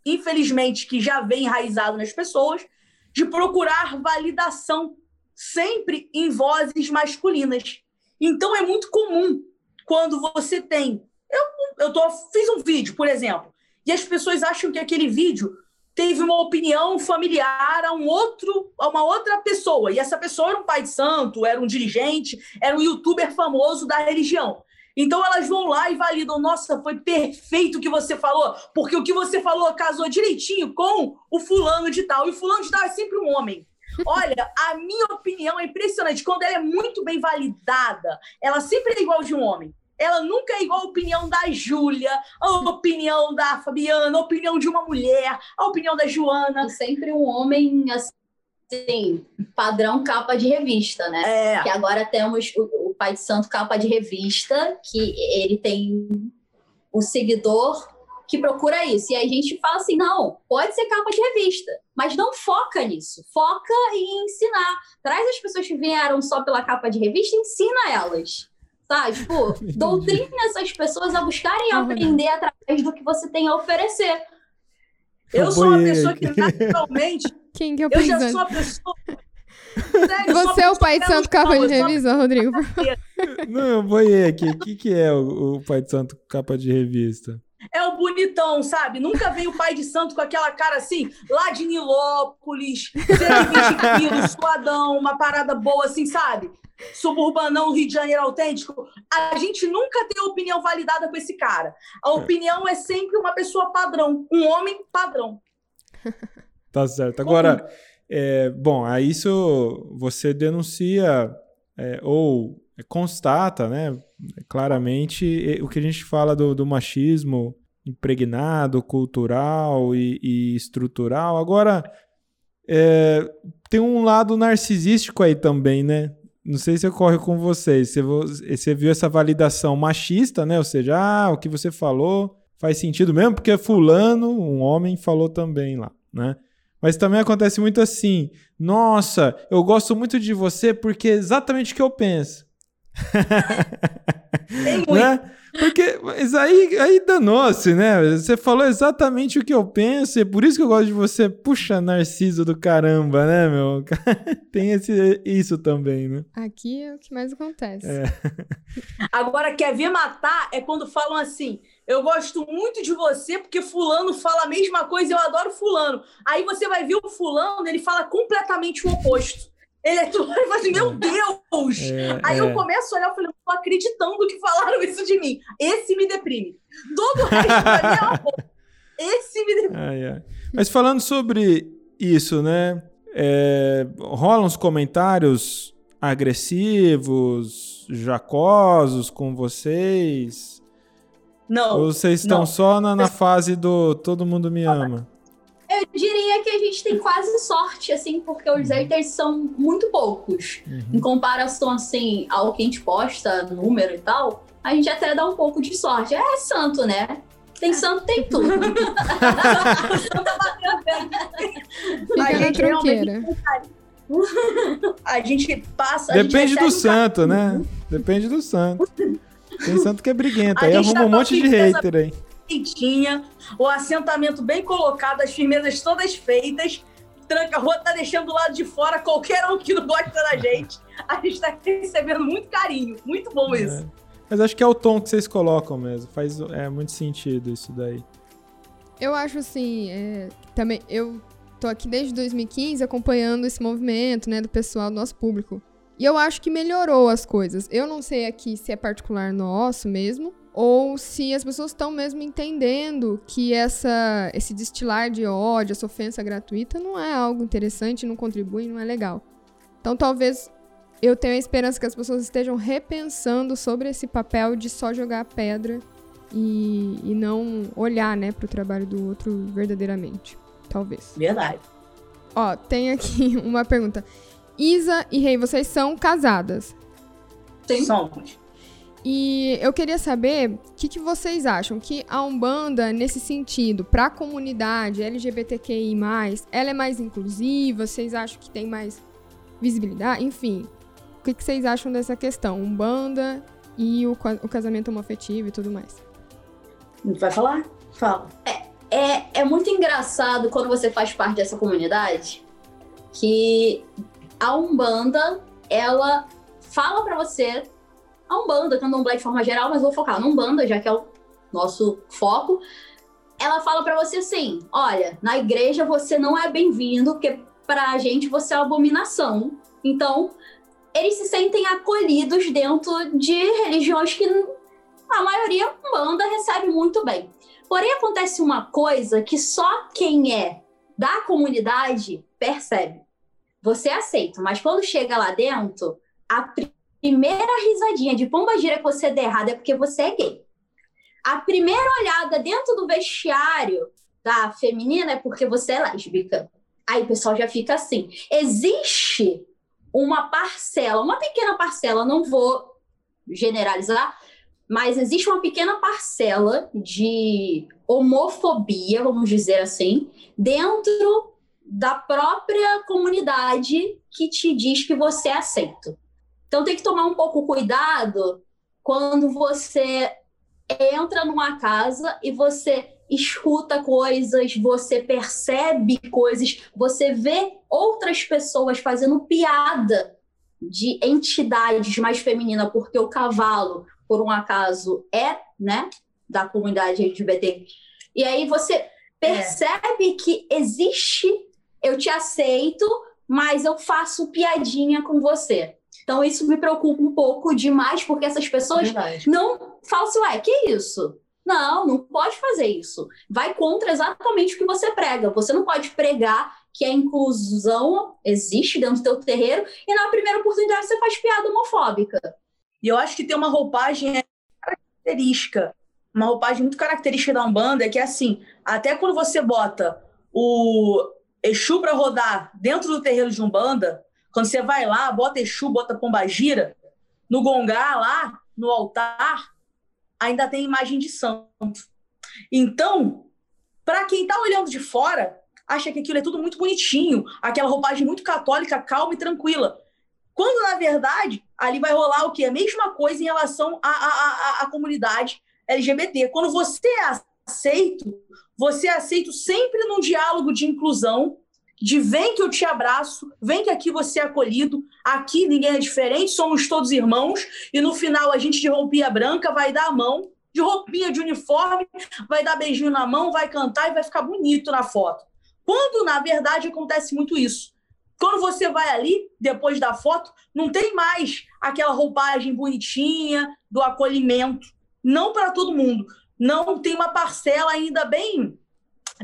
infelizmente, que já vem enraizado nas pessoas, de procurar validação sempre em vozes masculinas. Então é muito comum quando você tem. Eu, eu tô, fiz um vídeo, por exemplo, e as pessoas acham que aquele vídeo teve uma opinião familiar a um outro, a uma outra pessoa. E essa pessoa era um pai de santo, era um dirigente, era um youtuber famoso da religião. Então elas vão lá e validam, nossa, foi perfeito o que você falou, porque o que você falou casou direitinho com o fulano de tal. E o fulano de tal é sempre um homem. Olha, a minha opinião é impressionante. Quando ela é muito bem validada, ela sempre é igual de um homem ela nunca é igual a opinião da Júlia, a opinião da Fabiana, a opinião de uma mulher, a opinião da Joana. Sempre um homem assim, padrão capa de revista, né? É. Que agora temos o, o Pai de Santo capa de revista, que ele tem o seguidor que procura isso. E aí a gente fala assim: não, pode ser capa de revista, mas não foca nisso. Foca em ensinar. Traz as pessoas que vieram só pela capa de revista, ensina elas tá? Tipo, doutrine essas pessoas a buscarem aprender através do que você tem a oferecer. Eu sou uma pessoa que naturalmente. Quem que é o Eu já sou a pessoa. Sério, Você é o pai de santo capa de revista, Rodrigo? Não, eu boiei aqui. O que, que é o, o pai de santo capa de revista? É o bonitão, sabe? Nunca veio o pai de santo com aquela cara assim, lá de Nilópolis, 120 quilos, suadão, uma parada boa assim, sabe? suburbanão Rio de Janeiro autêntico, a gente nunca tem opinião validada com esse cara. A é. opinião é sempre uma pessoa padrão, um homem padrão. tá certo. Agora, é, bom, a isso você denuncia é, ou constata, né, claramente o que a gente fala do, do machismo impregnado, cultural e, e estrutural. Agora, é, tem um lado narcisístico aí também, né? não sei se ocorre com vocês. Você, você viu essa validação machista, né? Ou seja, ah, o que você falou faz sentido mesmo, porque fulano, um homem, falou também lá, né? Mas também acontece muito assim. Nossa, eu gosto muito de você porque é exatamente o que eu penso. né? Porque mas aí, aí danou-se, né? Você falou exatamente o que eu penso, e por isso que eu gosto de você. Puxa, Narciso do caramba, né, meu? Tem esse, isso também, né? Aqui é o que mais acontece. É. Agora, quer ver matar é quando falam assim: eu gosto muito de você porque fulano fala a mesma coisa, eu adoro fulano. Aí você vai ver o fulano, ele fala completamente o oposto. Ele é tudo, ele fala assim, meu Deus! É, Aí é. eu começo a olhar e falei, não tô acreditando que falaram isso de mim. Esse me deprime. Todo o resto da minha Esse me deprime. Ai, ai. Mas falando sobre isso, né? É, rolam uns comentários agressivos, jacosos com vocês? Não. Ou vocês estão não. só na, na fase do todo mundo me ama? Eu diria que a gente tem quase sorte, assim, porque os uhum. haters são muito poucos. Uhum. Em comparação, assim, ao que a gente posta, número e tal, a gente até dá um pouco de sorte. É santo, né? Tem santo, tem tudo. a gente tranqueira. A gente passa. Depende do santo, né? Depende do santo. Tem santo que é briguento. Aí arruma um monte de hater aí feitinha, o assentamento bem colocado, as firmezas todas feitas. Tranca Rua tá deixando do lado de fora qualquer um que não gosta da gente. A gente tá recebendo muito carinho. Muito bom é. isso. Mas acho que é o tom que vocês colocam mesmo. Faz é, muito sentido isso daí. Eu acho assim, é, também eu tô aqui desde 2015 acompanhando esse movimento, né, do pessoal do nosso público. E eu acho que melhorou as coisas. Eu não sei aqui se é particular nosso mesmo, ou se as pessoas estão mesmo entendendo que essa, esse destilar de ódio, essa ofensa gratuita não é algo interessante, não contribui, não é legal. Então talvez eu tenha a esperança que as pessoas estejam repensando sobre esse papel de só jogar pedra e, e não olhar né, para o trabalho do outro verdadeiramente. Talvez. Verdade. Ó, tem aqui uma pergunta. Isa e Rei, vocês são casadas? Sim. Somos. E eu queria saber o que, que, vocês acham que a Umbanda, nesse sentido, para a comunidade LGBTQI, ela é mais inclusiva? Vocês acham que tem mais visibilidade? Enfim, o que, que vocês acham dessa questão? Umbanda e o, o casamento homoafetivo e tudo mais. Vai falar? Fala. É, é, é muito engraçado quando você faz parte dessa comunidade que a Umbanda, ela fala para você, a Umbanda, Candomblé de forma geral, mas vou focar na Umbanda, já que é o nosso foco, ela fala para você assim: olha, na igreja você não é bem-vindo, porque pra gente você é uma abominação. Então, eles se sentem acolhidos dentro de religiões que a maioria banda recebe muito bem. Porém, acontece uma coisa que só quem é da comunidade percebe. Você aceita, mas quando chega lá dentro, a primeira risadinha de pomba gira que você der errado é porque você é gay. A primeira olhada dentro do vestiário da feminina é porque você é lésbica. Aí o pessoal já fica assim. Existe uma parcela, uma pequena parcela, não vou generalizar, mas existe uma pequena parcela de homofobia, vamos dizer assim, dentro da própria comunidade que te diz que você é aceito. Então tem que tomar um pouco cuidado quando você entra numa casa e você escuta coisas, você percebe coisas, você vê outras pessoas fazendo piada de entidades mais femininas, porque o cavalo, por um acaso, é, né, da comunidade LGBT. E aí você percebe é. que existe, eu te aceito, mas eu faço piadinha com você. Então isso me preocupa um pouco demais, porque essas pessoas Verdade. não falam assim, ué, que isso? Não, não pode fazer isso. Vai contra exatamente o que você prega. Você não pode pregar que a inclusão existe dentro do teu terreiro e na primeira oportunidade você faz piada homofóbica. E eu acho que tem uma roupagem característica, uma roupagem muito característica da Umbanda, é que é assim, até quando você bota o Exu para rodar dentro do terreiro de Umbanda, quando você vai lá, bota Exu, bota Pombagira, no gongá lá, no altar, ainda tem imagem de santo. Então, para quem está olhando de fora, acha que aquilo é tudo muito bonitinho, aquela roupagem muito católica, calma e tranquila. Quando, na verdade, ali vai rolar o quê? A mesma coisa em relação à, à, à, comunidade LGBT. Quando você é aceito, você é aceito sempre num diálogo de inclusão, de vem que eu te abraço, vem que aqui você é acolhido, aqui ninguém é diferente, somos todos irmãos, e no final a gente de roupinha branca vai dar a mão, de roupinha de uniforme, vai dar beijinho na mão, vai cantar e vai ficar bonito na foto. Quando, na verdade, acontece muito isso. Quando você vai ali, depois da foto, não tem mais aquela roupagem bonitinha do acolhimento. Não para todo mundo. Não tem uma parcela ainda bem,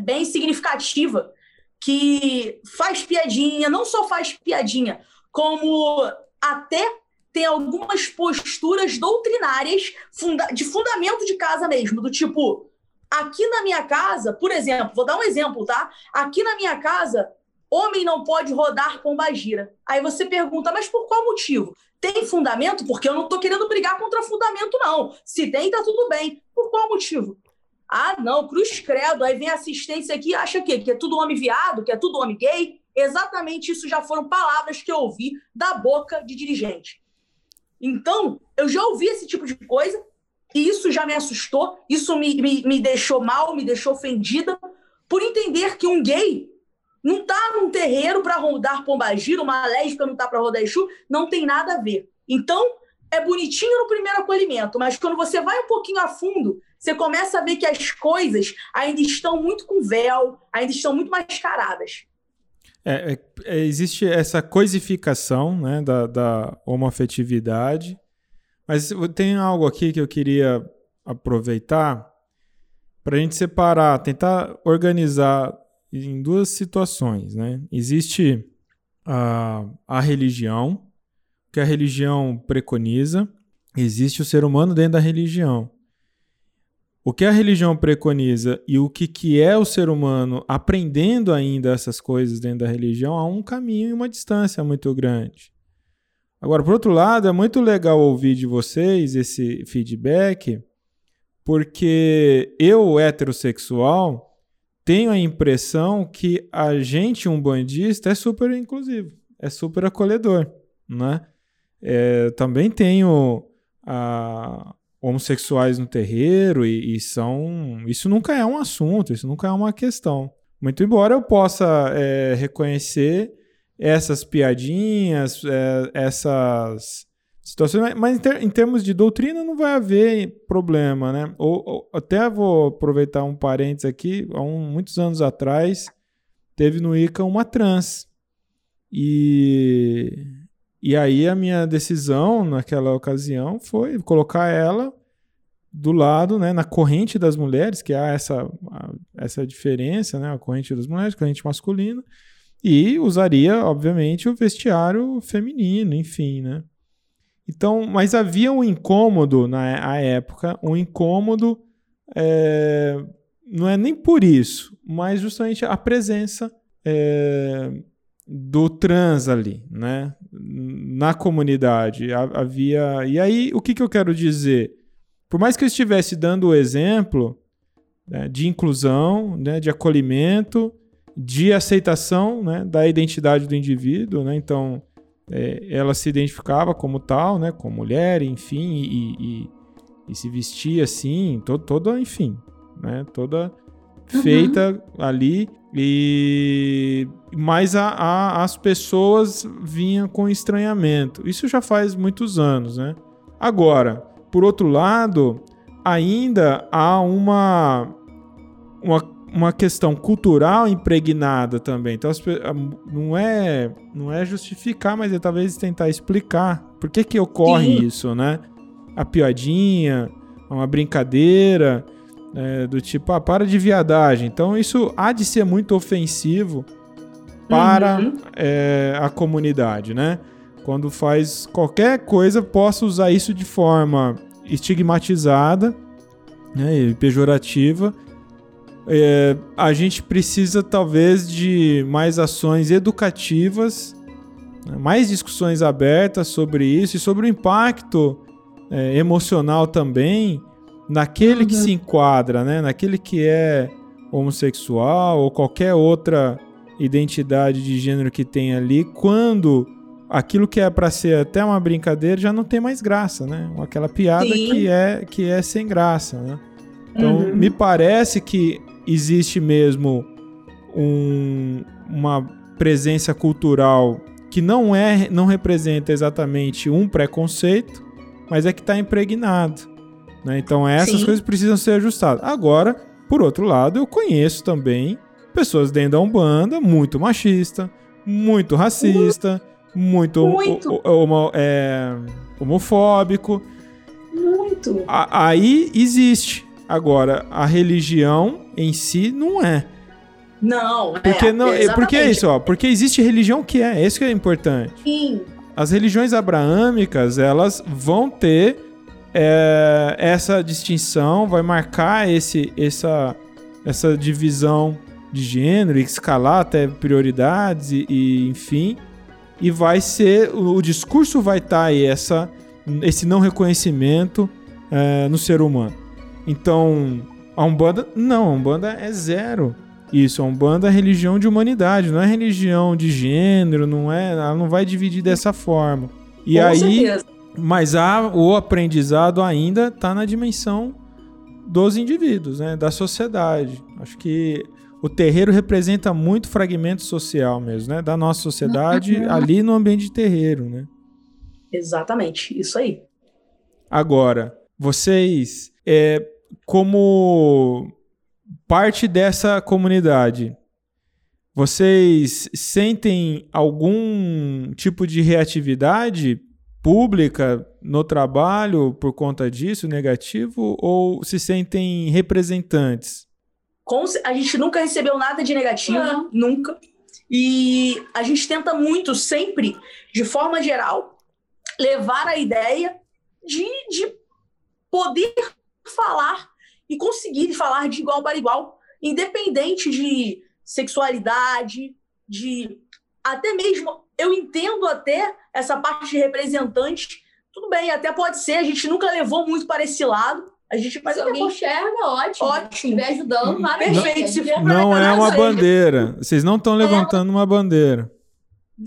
bem significativa que faz piadinha, não só faz piadinha, como até tem algumas posturas doutrinárias de fundamento de casa mesmo, do tipo, aqui na minha casa, por exemplo, vou dar um exemplo, tá? Aqui na minha casa, homem não pode rodar pombagira. Aí você pergunta, mas por qual motivo? Tem fundamento? Porque eu não estou querendo brigar contra fundamento, não. Se tem, tá tudo bem. Por qual motivo? Ah, não, cruz credo. Aí vem assistência aqui acha que, que é tudo homem viado, que é tudo homem gay. Exatamente isso já foram palavras que eu ouvi da boca de dirigente. Então, eu já ouvi esse tipo de coisa e isso já me assustou, isso me, me, me deixou mal, me deixou ofendida, por entender que um gay não tá num terreiro para rodar pombagira, uma lésbica não tá para rodar Exu, não tem nada a ver. Então, é bonitinho no primeiro acolhimento, mas quando você vai um pouquinho a fundo, você começa a ver que as coisas ainda estão muito com véu, ainda estão muito mascaradas. É, é, é, existe essa coisificação né, da, da mas tem algo aqui que eu queria aproveitar para a gente separar, tentar organizar em duas situações. Né? Existe a, a religião, que a religião preconiza, existe o ser humano dentro da religião. O que a religião preconiza e o que, que é o ser humano aprendendo ainda essas coisas dentro da religião, há um caminho e uma distância muito grande. Agora, por outro lado, é muito legal ouvir de vocês esse feedback, porque eu, heterossexual, tenho a impressão que a gente, um bandista, é super inclusivo, é super acolhedor, né? É, também tenho a, homossexuais no terreiro e, e, são. Isso nunca é um assunto, isso nunca é uma questão. Muito embora eu possa é, reconhecer essas piadinhas, é, essas situações, mas em, ter, em, termos de doutrina não vai haver problema, né? Ou, ou, até vou aproveitar um parênteses aqui, há um, muitos anos atrás teve no ICA uma trans e e aí a minha decisão naquela ocasião foi colocar ela do lado, né, na corrente das mulheres, que há essa, essa diferença, né, a corrente das mulheres, a corrente masculina, e usaria, obviamente, o vestiário feminino, enfim, né. Então, mas havia um incômodo na época, um incômodo, é, não é nem por isso, mas justamente a presença é, do trans ali, né? Na comunidade havia. E aí, o que, que eu quero dizer? Por mais que eu estivesse dando o exemplo né, de inclusão, né, de acolhimento, de aceitação né, da identidade do indivíduo, né? Então, é, ela se identificava como tal, né? Como mulher, enfim, e, e, e se vestia assim, to, toda, enfim, né? Toda uhum. feita ali e mas a, a, as pessoas vinham com estranhamento. Isso já faz muitos anos, né? Agora, por outro lado, ainda há uma, uma, uma questão cultural impregnada também. Então, as, não, é, não é justificar, mas é talvez tentar explicar por que, que ocorre Sim. isso, né? A piadinha, uma brincadeira é, do tipo, ah, para de viadagem. Então isso há de ser muito ofensivo para uhum. é, a comunidade, né? Quando faz qualquer coisa, possa usar isso de forma estigmatizada né, e pejorativa. É, a gente precisa talvez de mais ações educativas, né, mais discussões abertas sobre isso e sobre o impacto é, emocional também naquele uhum. que se enquadra, né? Naquele que é homossexual ou qualquer outra identidade de gênero que tem ali, quando aquilo que é para ser até uma brincadeira já não tem mais graça, né? Aquela piada que é que é sem graça, né? Então, uhum. me parece que existe mesmo um, uma presença cultural que não é não representa exatamente um preconceito, mas é que está impregnado. Né? Então essas Sim. coisas precisam ser ajustadas. Agora, por outro lado, eu conheço também pessoas dentro da Umbanda muito machista, muito racista, muito, muito. Homo, é, homofóbico. Muito. A, aí existe. Agora, a religião em si não é. Não, porque é, não, exatamente. porque é isso, ó, porque existe religião que é, esse que é importante. Sim. As religiões abraâmicas, elas vão ter é, essa distinção, vai marcar esse, essa, essa divisão de gênero, escalar até prioridades e, e enfim, e vai ser o, o discurso vai estar tá aí essa esse não reconhecimento é, no ser humano. Então, a Umbanda, não, a Umbanda é zero. Isso, a Umbanda é religião de humanidade, não é religião de gênero, não é, ela não vai dividir dessa forma. E Com aí, certeza. Mas há, o aprendizado ainda está na dimensão dos indivíduos, né? da sociedade. Acho que o terreiro representa muito fragmento social mesmo, né? Da nossa sociedade uhum. ali no ambiente de terreiro, né? Exatamente, isso aí. Agora, vocês, é, como parte dessa comunidade, vocês sentem algum tipo de reatividade pública no trabalho por conta disso, negativo, ou se sentem representantes? A gente nunca recebeu nada de negativo, Não. nunca. E a gente tenta muito, sempre, de forma geral, levar a ideia de, de poder falar e conseguir falar de igual para igual, independente de sexualidade, de até mesmo eu entendo até essa parte de representante. Tudo bem, até pode ser, a gente nunca levou muito para esse lado. A gente, Se alguém enxerga, ótimo. Ótimo. Se estiver ajudando, maravilha. Perfeito. Se for não é uma bandeira. Vocês não estão levantando é. uma bandeira.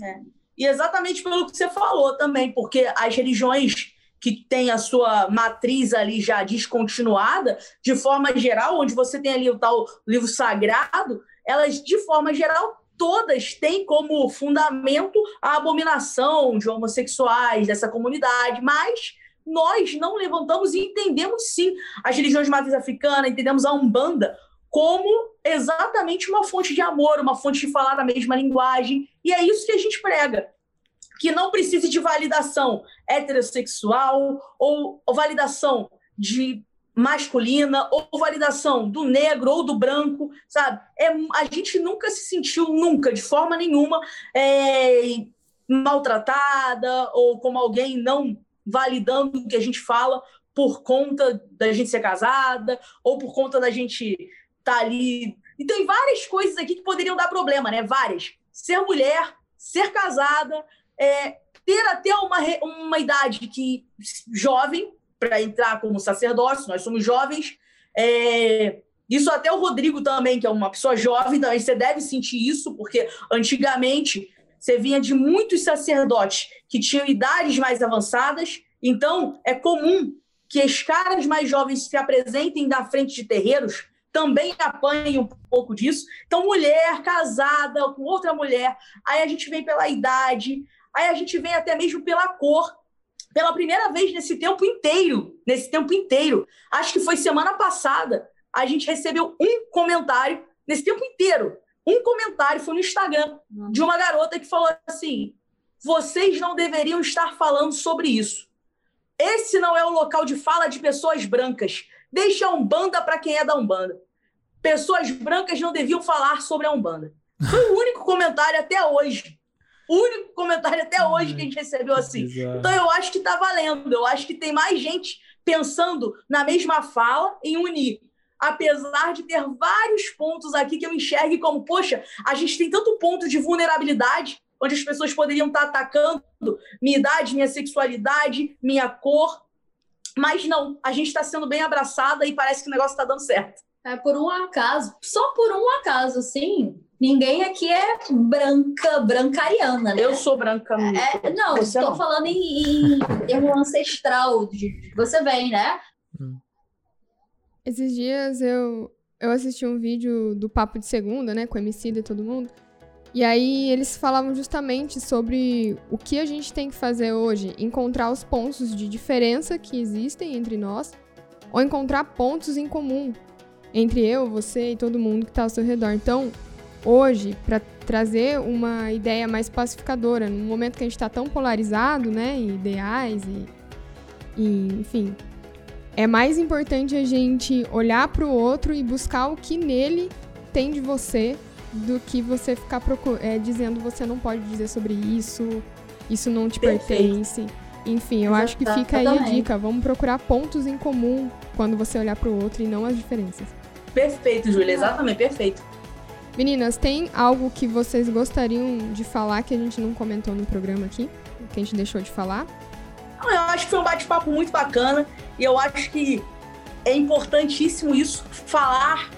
É. E exatamente pelo que você falou também, porque as religiões que têm a sua matriz ali já descontinuada, de forma geral, onde você tem ali o tal livro sagrado, elas, de forma geral, todas têm como fundamento a abominação de homossexuais dessa comunidade, mas nós não levantamos e entendemos sim as religiões de matriz africana, entendemos a Umbanda como exatamente uma fonte de amor, uma fonte de falar a mesma linguagem, e é isso que a gente prega. Que não precise de validação heterossexual ou, ou validação de masculina ou validação do negro ou do branco, sabe? É, a gente nunca se sentiu, nunca, de forma nenhuma, é, maltratada ou como alguém não validando o que a gente fala por conta da gente ser casada ou por conta da gente estar tá ali. E tem várias coisas aqui que poderiam dar problema, né? Várias. Ser mulher, ser casada, é, ter até uma, uma idade que jovem, para entrar como sacerdócio, nós somos jovens. É, isso até o Rodrigo também, que é uma pessoa jovem, também você deve sentir isso, porque antigamente você vinha de muitos sacerdotes que tinham idades mais avançadas, então é comum que as caras mais jovens se apresentem na frente de terreiros, também apanhem um pouco disso. Então, mulher casada com outra mulher, aí a gente vem pela idade, aí a gente vem até mesmo pela cor pela primeira vez nesse tempo inteiro, nesse tempo inteiro, acho que foi semana passada, a gente recebeu um comentário nesse tempo inteiro. Um comentário foi no Instagram de uma garota que falou assim: vocês não deveriam estar falando sobre isso. Esse não é o local de fala de pessoas brancas. Deixa a Umbanda para quem é da Umbanda. Pessoas brancas não deviam falar sobre a Umbanda. Foi o único comentário até hoje único comentário até hoje que a gente recebeu assim. Exato. Então eu acho que está valendo. Eu acho que tem mais gente pensando na mesma fala em unir. Apesar de ter vários pontos aqui que eu enxergue como, poxa, a gente tem tanto ponto de vulnerabilidade, onde as pessoas poderiam estar tá atacando minha idade, minha sexualidade, minha cor. Mas não, a gente está sendo bem abraçada e parece que o negócio está dando certo. É por um acaso, só por um acaso, sim. Ninguém aqui é branca, brancariana, né? Eu sou branca. É, não, você estou não. falando em, em termo ancestral, de você vem, né? Esses dias eu, eu assisti um vídeo do Papo de Segunda, né, com o MC e todo mundo. E aí eles falavam justamente sobre o que a gente tem que fazer hoje, encontrar os pontos de diferença que existem entre nós, ou encontrar pontos em comum entre eu, você e todo mundo que está ao seu redor. Então, hoje para trazer uma ideia mais pacificadora, num momento que a gente está tão polarizado, né, em ideais e, e, enfim, é mais importante a gente olhar para o outro e buscar o que nele tem de você do que você ficar é, dizendo você não pode dizer sobre isso, isso não te Perfeito. pertence. Enfim, eu acho que fica aí a dica. Vamos procurar pontos em comum quando você olhar para o outro e não as diferenças. Perfeito, Júlia. Exatamente, perfeito. Meninas, tem algo que vocês gostariam de falar que a gente não comentou no programa aqui? Que a gente deixou de falar? Eu acho que foi um bate-papo muito bacana e eu acho que é importantíssimo isso, falar,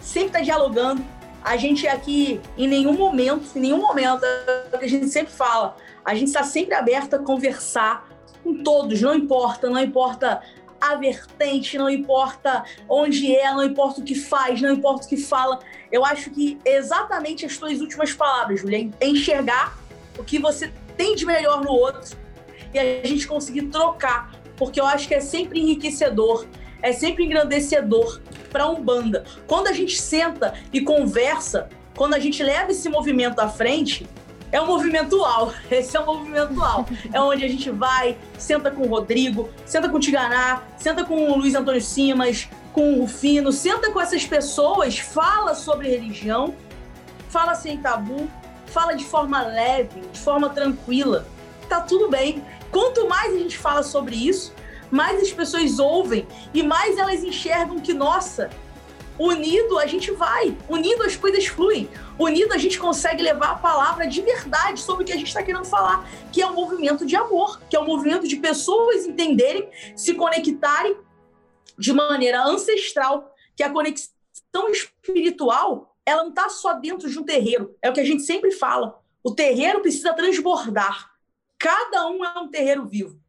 sempre estar tá dialogando. A gente aqui, em nenhum momento, em nenhum momento, é o que a gente sempre fala, a gente está sempre aberto a conversar com todos, não importa, não importa a vertente, não importa onde é, não importa o que faz, não importa o que fala. Eu acho que exatamente as tuas últimas palavras, Julia, é enxergar o que você tem de melhor no outro e a gente conseguir trocar, porque eu acho que é sempre enriquecedor, é sempre engrandecedor para um banda. Quando a gente senta e conversa, quando a gente leva esse movimento à frente, é um movimento UAU. Esse é um movimento UAU. É onde a gente vai, senta com o Rodrigo, senta com o Tiganá, senta com o Luiz Antônio Simas, com o Rufino, senta com essas pessoas, fala sobre religião, fala sem tabu, fala de forma leve, de forma tranquila. Tá tudo bem. Quanto mais a gente fala sobre isso, mais as pessoas ouvem e mais elas enxergam que, nossa, unido a gente vai, unido as coisas fluem. Unido, a gente consegue levar a palavra de verdade sobre o que a gente está querendo falar, que é um movimento de amor, que é um movimento de pessoas entenderem, se conectarem de maneira ancestral, que a conexão espiritual ela não está só dentro de um terreiro. É o que a gente sempre fala. O terreiro precisa transbordar. Cada um é um terreiro vivo.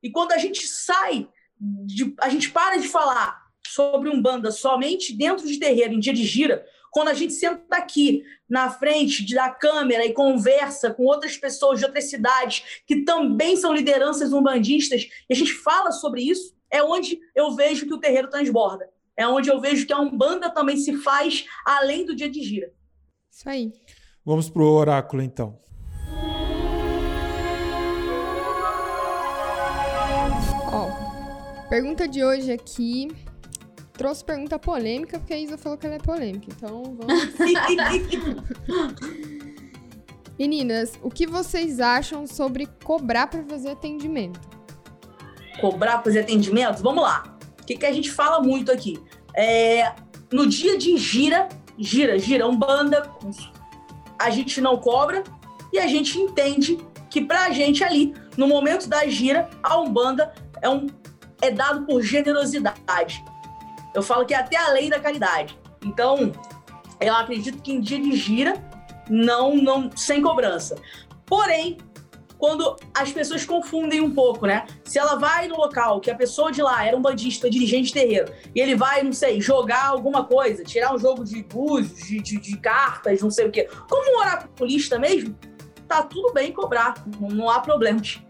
E quando a gente sai, de, a gente para de falar sobre Umbanda somente dentro de terreiro, em dia de gira, quando a gente senta aqui na frente da câmera e conversa com outras pessoas de outras cidades que também são lideranças umbandistas, e a gente fala sobre isso, é onde eu vejo que o terreiro transborda. É onde eu vejo que a Umbanda também se faz além do dia de gira. Isso aí. Vamos pro oráculo então. Ó, pergunta de hoje aqui. Trouxe pergunta polêmica, porque a Isa falou que ela é polêmica. Então vamos. Meninas, o que vocês acham sobre cobrar para fazer atendimento? Cobrar para fazer atendimento? Vamos lá. O que, que a gente fala muito aqui? É, no dia de gira, gira, gira, Umbanda, a gente não cobra e a gente entende que pra gente ali, no momento da gira, a Umbanda é, um, é dado por generosidade. Eu falo que é até a lei da caridade. Então, eu acredito que em dia de gira, não, não sem cobrança. Porém, quando as pessoas confundem um pouco, né? Se ela vai no local que a pessoa de lá era um bandista, dirigente terreiro, e ele vai, não sei, jogar alguma coisa, tirar um jogo de búzios, de, de, de, cartas, não sei o quê, como um oraculista mesmo, tá tudo bem cobrar, não, não há problemas.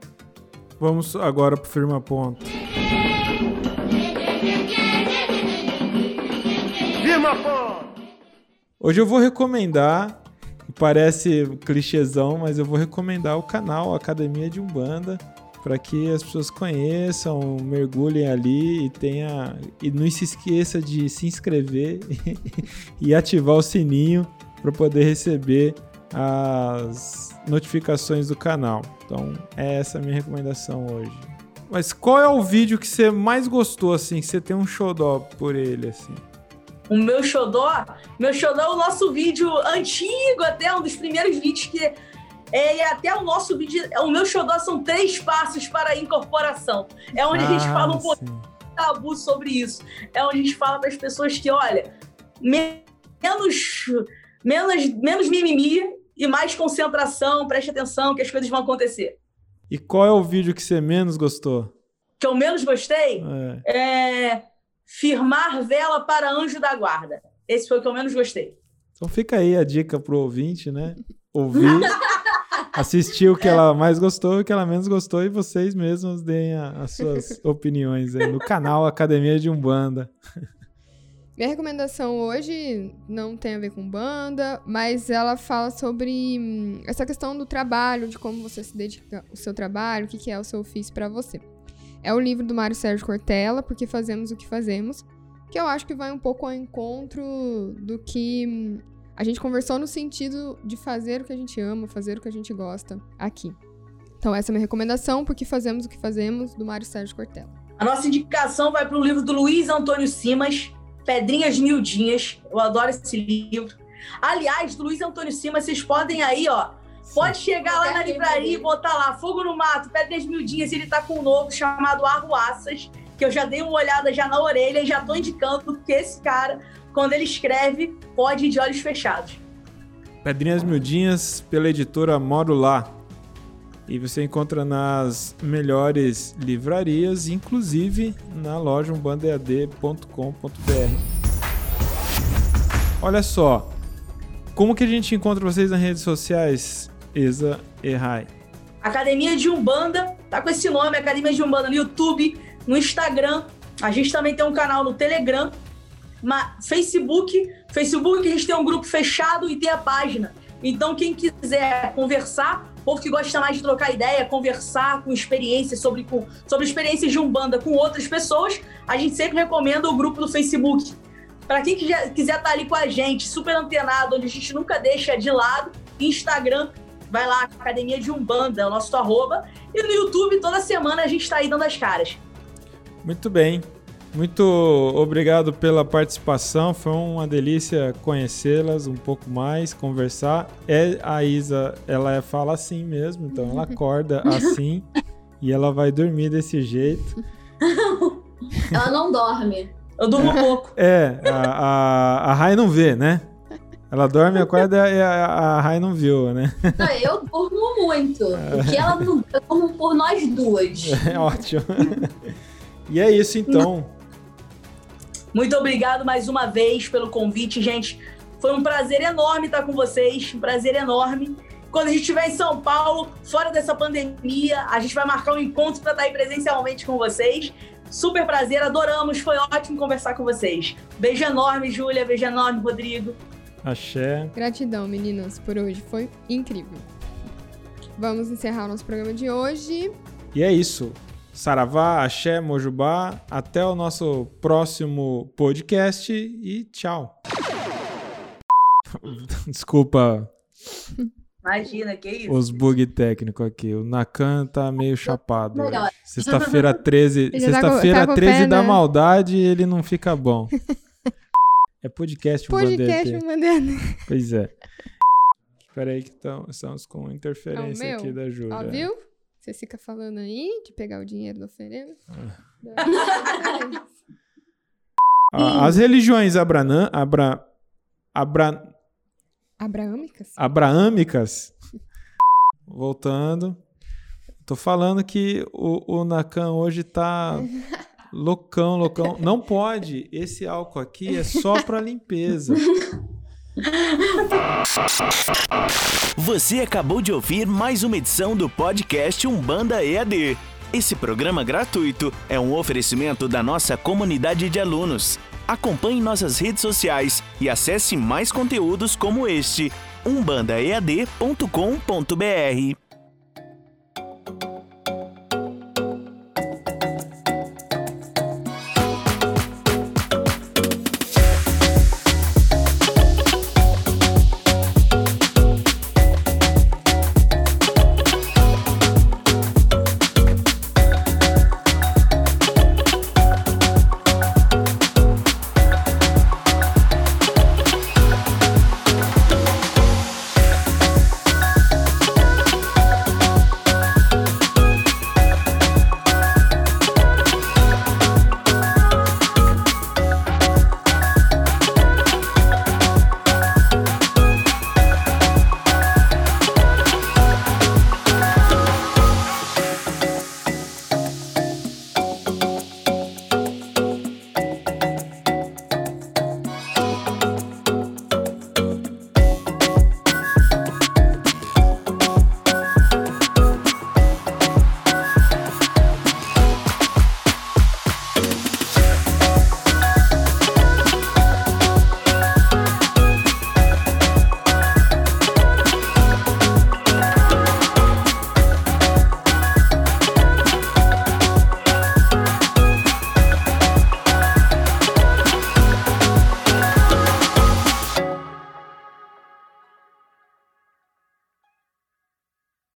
Vamos agora pro firma ponto. Firma ponto! Hoje eu vou recomendar Parece clichêzão, mas eu vou recomendar o canal Academia de Umbanda para que as pessoas conheçam, mergulhem ali e tenha e não se esqueça de se inscrever e ativar o sininho para poder receber as notificações do canal. Então, é essa a minha recomendação hoje. Mas qual é o vídeo que você mais gostou assim, que você tem um xodó por ele assim? O meu xodó, meu xodó é o nosso vídeo antigo, até um dos primeiros vídeos que é, até o nosso vídeo, o meu xodó são três passos para a incorporação. É onde ah, a gente ah, fala um pouquinho tabu sobre isso. É onde a gente fala para as pessoas que, olha, menos, menos, menos mimimi e mais concentração, preste atenção que as coisas vão acontecer. E qual é o vídeo que você menos gostou? Que eu menos gostei? É, é firmar vela para anjo da guarda. Esse foi o que eu menos gostei. Então fica aí a dica pro ouvinte, né? Ouvir, assistir o que ela mais gostou e o que ela menos gostou e vocês mesmos deem a, as suas opiniões aí no canal Academia de Umbanda. Minha recomendação hoje não tem a ver com banda, mas ela fala sobre hum, essa questão do trabalho, de como você se dedica ao seu trabalho, o que, que é o seu ofício para você. É o livro do Mário Sérgio Cortella, Porque Fazemos o que Fazemos, que eu acho que vai um pouco ao encontro do que hum, a gente conversou no sentido de fazer o que a gente ama, fazer o que a gente gosta aqui. Então, essa é a minha recomendação, Porque Fazemos o que Fazemos, do Mário Sérgio Cortella. A nossa indicação vai para o livro do Luiz Antônio Simas, Pedrinhas Miudinhas. Eu adoro esse livro. Aliás, do Luiz Antônio Simas, vocês podem aí, ó, Pode chegar lá na livraria e botar lá Fogo no Mato, Pedras Miudinhas, ele tá com um novo chamado Arruaças, que eu já dei uma olhada já na orelha e já tô indicando que esse cara, quando ele escreve, pode ir de olhos fechados. Pedrinhas Miudinhas, pela editora Moro Lá. E você encontra nas melhores livrarias, inclusive na loja umbandead.com.br. Olha só, como que a gente encontra vocês nas redes sociais? Isa Errai. Academia de Umbanda, tá com esse nome, Academia de Umbanda, no YouTube, no Instagram. A gente também tem um canal no Telegram, uma, Facebook. Facebook a gente tem um grupo fechado e tem a página. Então, quem quiser conversar, povo que gosta mais de trocar ideia, conversar com experiências sobre, com, sobre experiências de Umbanda com outras pessoas, a gente sempre recomenda o grupo do Facebook. Para quem quiser estar tá ali com a gente, super antenado, onde a gente nunca deixa de lado, Instagram, vai lá, Academia de Umbanda, é o nosso arroba. E no YouTube, toda semana a gente está aí dando as caras. Muito bem. Muito obrigado pela participação. Foi uma delícia conhecê-las um pouco mais, conversar. É a Isa, ela fala assim mesmo, então ela acorda assim e ela vai dormir desse jeito. ela não dorme. Eu durmo um pouco. É, a, a, a Rai não vê, né? Ela dorme, acorda e a, a Rai não viu, né? Não, eu durmo muito. Porque ela não eu durmo por nós duas. É ótimo. E é isso então. Muito obrigado mais uma vez pelo convite, gente. Foi um prazer enorme estar com vocês, um prazer enorme. Quando a gente estiver em São Paulo, fora dessa pandemia, a gente vai marcar um encontro para estar aí presencialmente com vocês. Super prazer, adoramos, foi ótimo conversar com vocês. Beijo enorme, Júlia, beijo enorme, Rodrigo. Axé. Gratidão, meninas, por hoje. Foi incrível. Vamos encerrar o nosso programa de hoje. E é isso. Saravá, Axé, Mojubá. Até o nosso próximo podcast e tchau. Desculpa Imagina, que isso. os bug técnicos aqui. O Nakan tá meio chapado. Sexta-feira 13, Ele tá sexta-feira tá com o 13 pé, da né? maldade, ele não fica bom. É podcast, Podcast mandando. Pois é. Espera aí que tão- estamos com interferência É aqui da Júlia. Ó, viu? Você fica falando aí de pegar o dinheiro do oferenda. Ah, As religiões abranã, abra, abra, Abraâmicas? abraâmicas, voltando, tô falando que o, o Nakan hoje tá loucão, loucão. Não pode, esse álcool aqui é só para limpeza. Você acabou de ouvir mais uma edição do podcast Umbanda EAD. Esse programa gratuito é um oferecimento da nossa comunidade de alunos. Acompanhe nossas redes sociais e acesse mais conteúdos como este umbandaead.com.br.